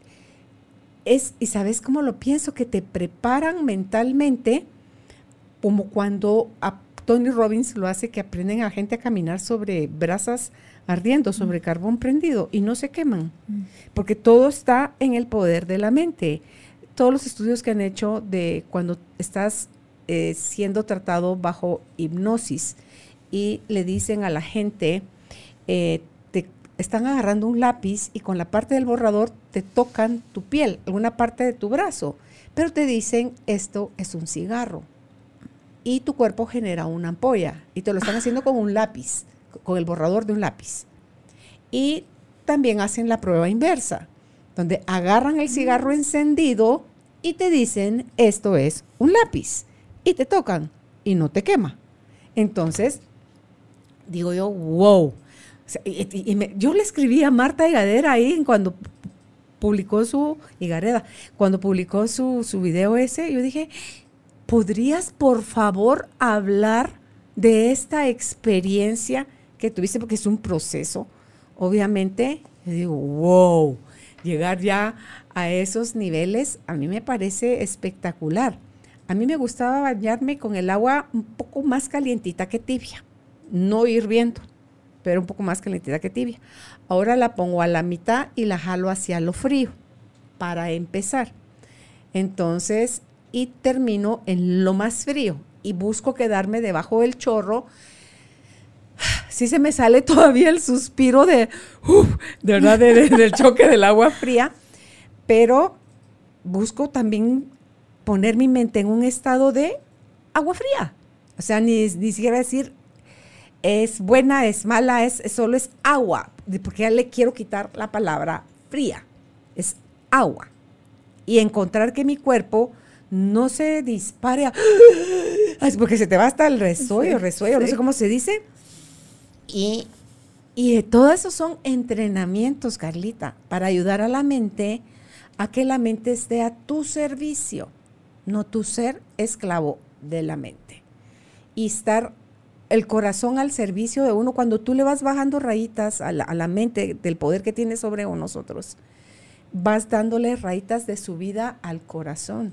es, y sabes cómo lo pienso, que te preparan mentalmente, como cuando a Tony Robbins lo hace, que aprenden a gente a caminar sobre brasas ardiendo, sobre carbón prendido y no se queman, porque todo está en el poder de la mente. Todos los estudios que han hecho de cuando estás eh, siendo tratado bajo hipnosis y le dicen a la gente, eh, están agarrando un lápiz y con la parte del borrador te tocan tu piel, alguna parte de tu brazo, pero te dicen esto es un cigarro y tu cuerpo genera una ampolla y te lo están haciendo con un lápiz, con el borrador de un lápiz. Y también hacen la prueba inversa, donde agarran el cigarro encendido y te dicen esto es un lápiz y te tocan y no te quema. Entonces, digo yo, wow. Yo le escribí a Marta Higadera ahí cuando publicó su, Higareda, cuando publicó su, su video ese, yo dije, ¿podrías por favor hablar de esta experiencia que tuviste? Porque es un proceso, obviamente. Yo digo, wow, llegar ya a esos niveles a mí me parece espectacular. A mí me gustaba bañarme con el agua un poco más calientita que tibia, no hirviendo, pero un poco más calientita que tibia. Ahora la pongo a la mitad y la jalo hacia lo frío para empezar. Entonces, y termino en lo más frío y busco quedarme debajo del chorro. Sí se me sale todavía el suspiro de, de verdad, del choque del agua fría, pero busco también poner mi mente en un estado de agua fría. O sea, ni, ni siquiera decir es buena, es mala, es, solo es agua, porque ya le quiero quitar la palabra fría. Es agua. Y encontrar que mi cuerpo no se dispare, a, porque se te va hasta el resuello, resuello, no sé cómo se dice. Y, y todo eso son entrenamientos, Carlita, para ayudar a la mente a que la mente esté a tu servicio no tu ser esclavo de la mente. Y estar el corazón al servicio de uno, cuando tú le vas bajando rayitas a la, mente del poder que tiene sobre nosotros, vas dándole rayitas de su vida al corazón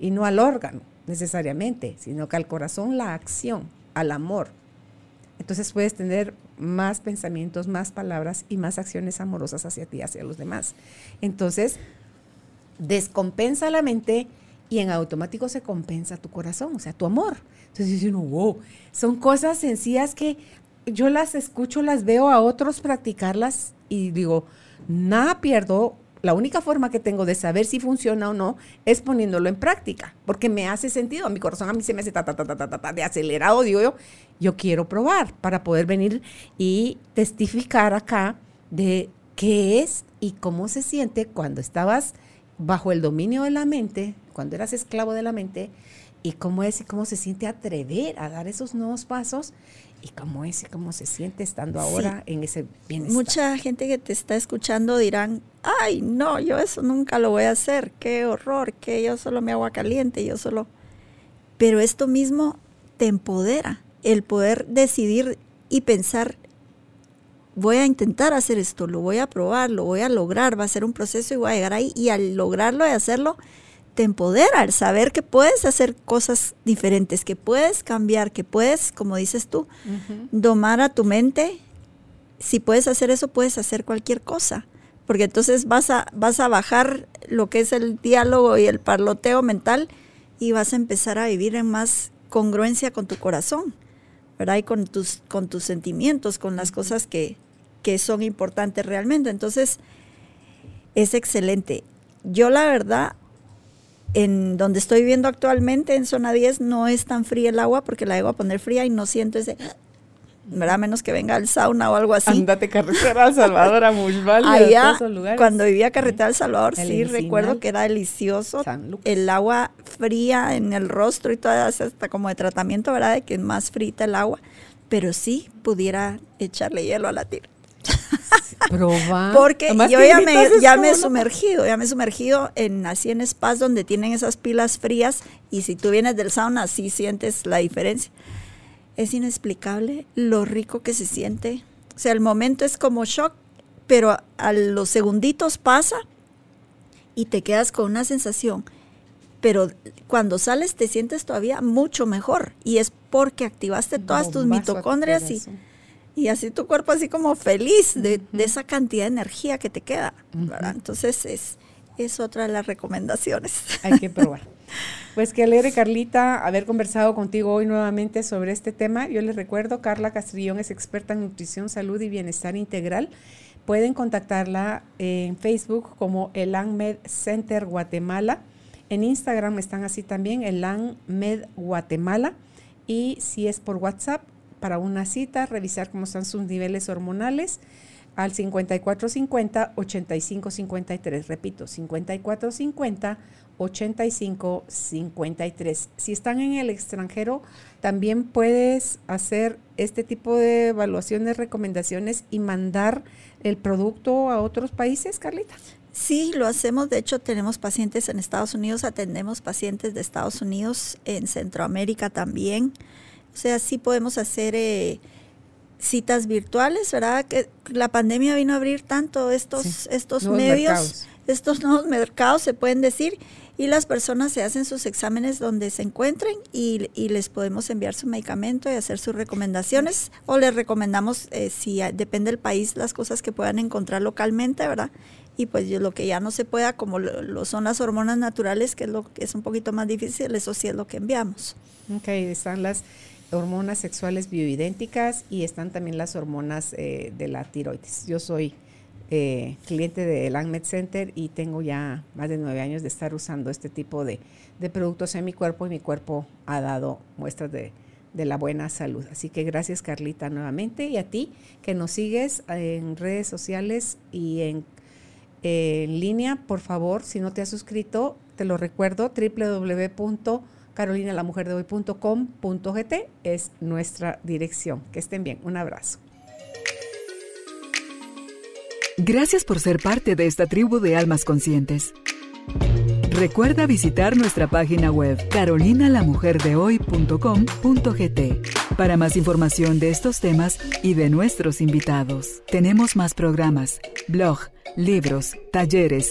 y no al órgano necesariamente, sino que al corazón la acción, al amor. Entonces puedes tener más pensamientos, más palabras y más acciones amorosas hacia ti, hacia los demás. Entonces, descompensa la mente y en automático se compensa tu corazón, o sea, tu amor. Entonces dice uno, wow, son cosas sencillas que yo las escucho, las veo a otros practicarlas y digo, nada pierdo. La única forma que tengo de saber si funciona o no es poniéndolo en práctica, porque me hace sentido. A mi corazón a mí se me hace ta, ta, ta, ta, ta, ta, de acelerado, digo yo, yo quiero probar para poder venir y testificar acá de qué es y cómo se siente cuando estabas bajo el dominio de la mente, cuando eras esclavo de la mente, y cómo es y cómo se siente atrever a dar esos nuevos pasos y cómo es y cómo se siente estando ahora en ese bienestar. Mucha gente que te está escuchando dirán, ay, no, yo eso nunca lo voy a hacer, qué horror, que yo solo me agua caliente, yo solo... Pero esto mismo te empodera, el poder decidir y pensar, voy a intentar hacer esto, lo voy a probar, lo voy a lograr, va a ser un proceso y voy a llegar ahí y al lograrlo y hacerlo, te empodera el saber que puedes hacer cosas diferentes, que puedes cambiar, que puedes, como dices tú, domar a tu mente. Si puedes hacer eso, puedes hacer cualquier cosa, porque entonces vas a, vas a bajar lo que es el diálogo y el parloteo mental y vas a empezar a vivir en más congruencia con tu corazón, ¿verdad? Y con tus, con tus sentimientos, con las cosas que, que son importantes realmente. Entonces, es excelente. Yo la verdad en donde estoy viviendo actualmente, en zona 10, no es tan fría el agua porque la llego a poner fría y no siento ese... ¿verdad? Menos que venga al sauna o algo así. Andate carretera al Salvador, a Mushval, Allá, a cuando vivía carretera al Salvador, sí recuerdo que era delicioso. El agua fría en el rostro y todo, hasta como de tratamiento, ¿verdad? De que es más frita el agua. Pero sí pudiera echarle hielo a la tierra. Porque yo ya me, ya me he sumergido, ya me he sumergido en así en spas donde tienen esas pilas frías y si tú vienes del sauna sí sientes la diferencia. Es inexplicable lo rico que se siente. O sea, el momento es como shock, pero a los segunditos pasa y te quedas con una sensación. Pero cuando sales te sientes todavía mucho mejor y es porque activaste todas tus mitocondrias y y así tu cuerpo así como feliz de, esa cantidad de energía que te queda. Entonces es, es otra de las recomendaciones. Hay que probar. Pues qué alegre, Carlita, haber conversado contigo hoy nuevamente sobre este tema. Yo les recuerdo, Carla Castrillón es experta en nutrición, salud y bienestar integral. Pueden contactarla en Facebook como el ANMED Center Guatemala. En Instagram están así también, el ANMED Guatemala. Y si es por WhatsApp, para una cita, revisar cómo están sus niveles hormonales al 5450-8553. Repito, 5450-8553. Si están en el extranjero, también puedes hacer este tipo de evaluaciones, recomendaciones y mandar el producto a otros países, Carlita. Sí, lo hacemos. De hecho, tenemos pacientes en Estados Unidos, atendemos pacientes de Estados Unidos, en Centroamérica también. O sea, sí podemos hacer eh, citas virtuales, ¿verdad? Que la pandemia vino a abrir tanto estos, estos medios, estos nuevos mercados, se pueden decir, y las personas se hacen sus exámenes donde se encuentren y, les podemos enviar su medicamento y hacer sus recomendaciones, o les recomendamos, eh, si depende del país, las cosas que puedan encontrar localmente, ¿verdad? y pues lo que ya no se pueda, como lo, son las hormonas naturales, que es lo que es un poquito más difícil, eso sí es lo que enviamos. Ok, están las hormonas sexuales bioidénticas y están también las hormonas eh, de la tiroides. Yo soy eh, cliente del ANMED Center y tengo ya más de nueve años de estar usando este tipo de, productos en mi cuerpo y mi cuerpo ha dado muestras de, la buena salud. Así que gracias Carlita nuevamente y a ti que nos sigues en redes sociales y en, en línea, por favor, si no te has suscrito, te lo recuerdo, www carolinalamujerdehoy.com.gt es nuestra dirección. Que estén bien. Un abrazo. Gracias por ser parte de esta tribu de almas conscientes. Recuerda visitar nuestra página web carolinalamujerdehoy.com.gt para más información de estos temas y de nuestros invitados. Tenemos más programas, blog, libros, talleres,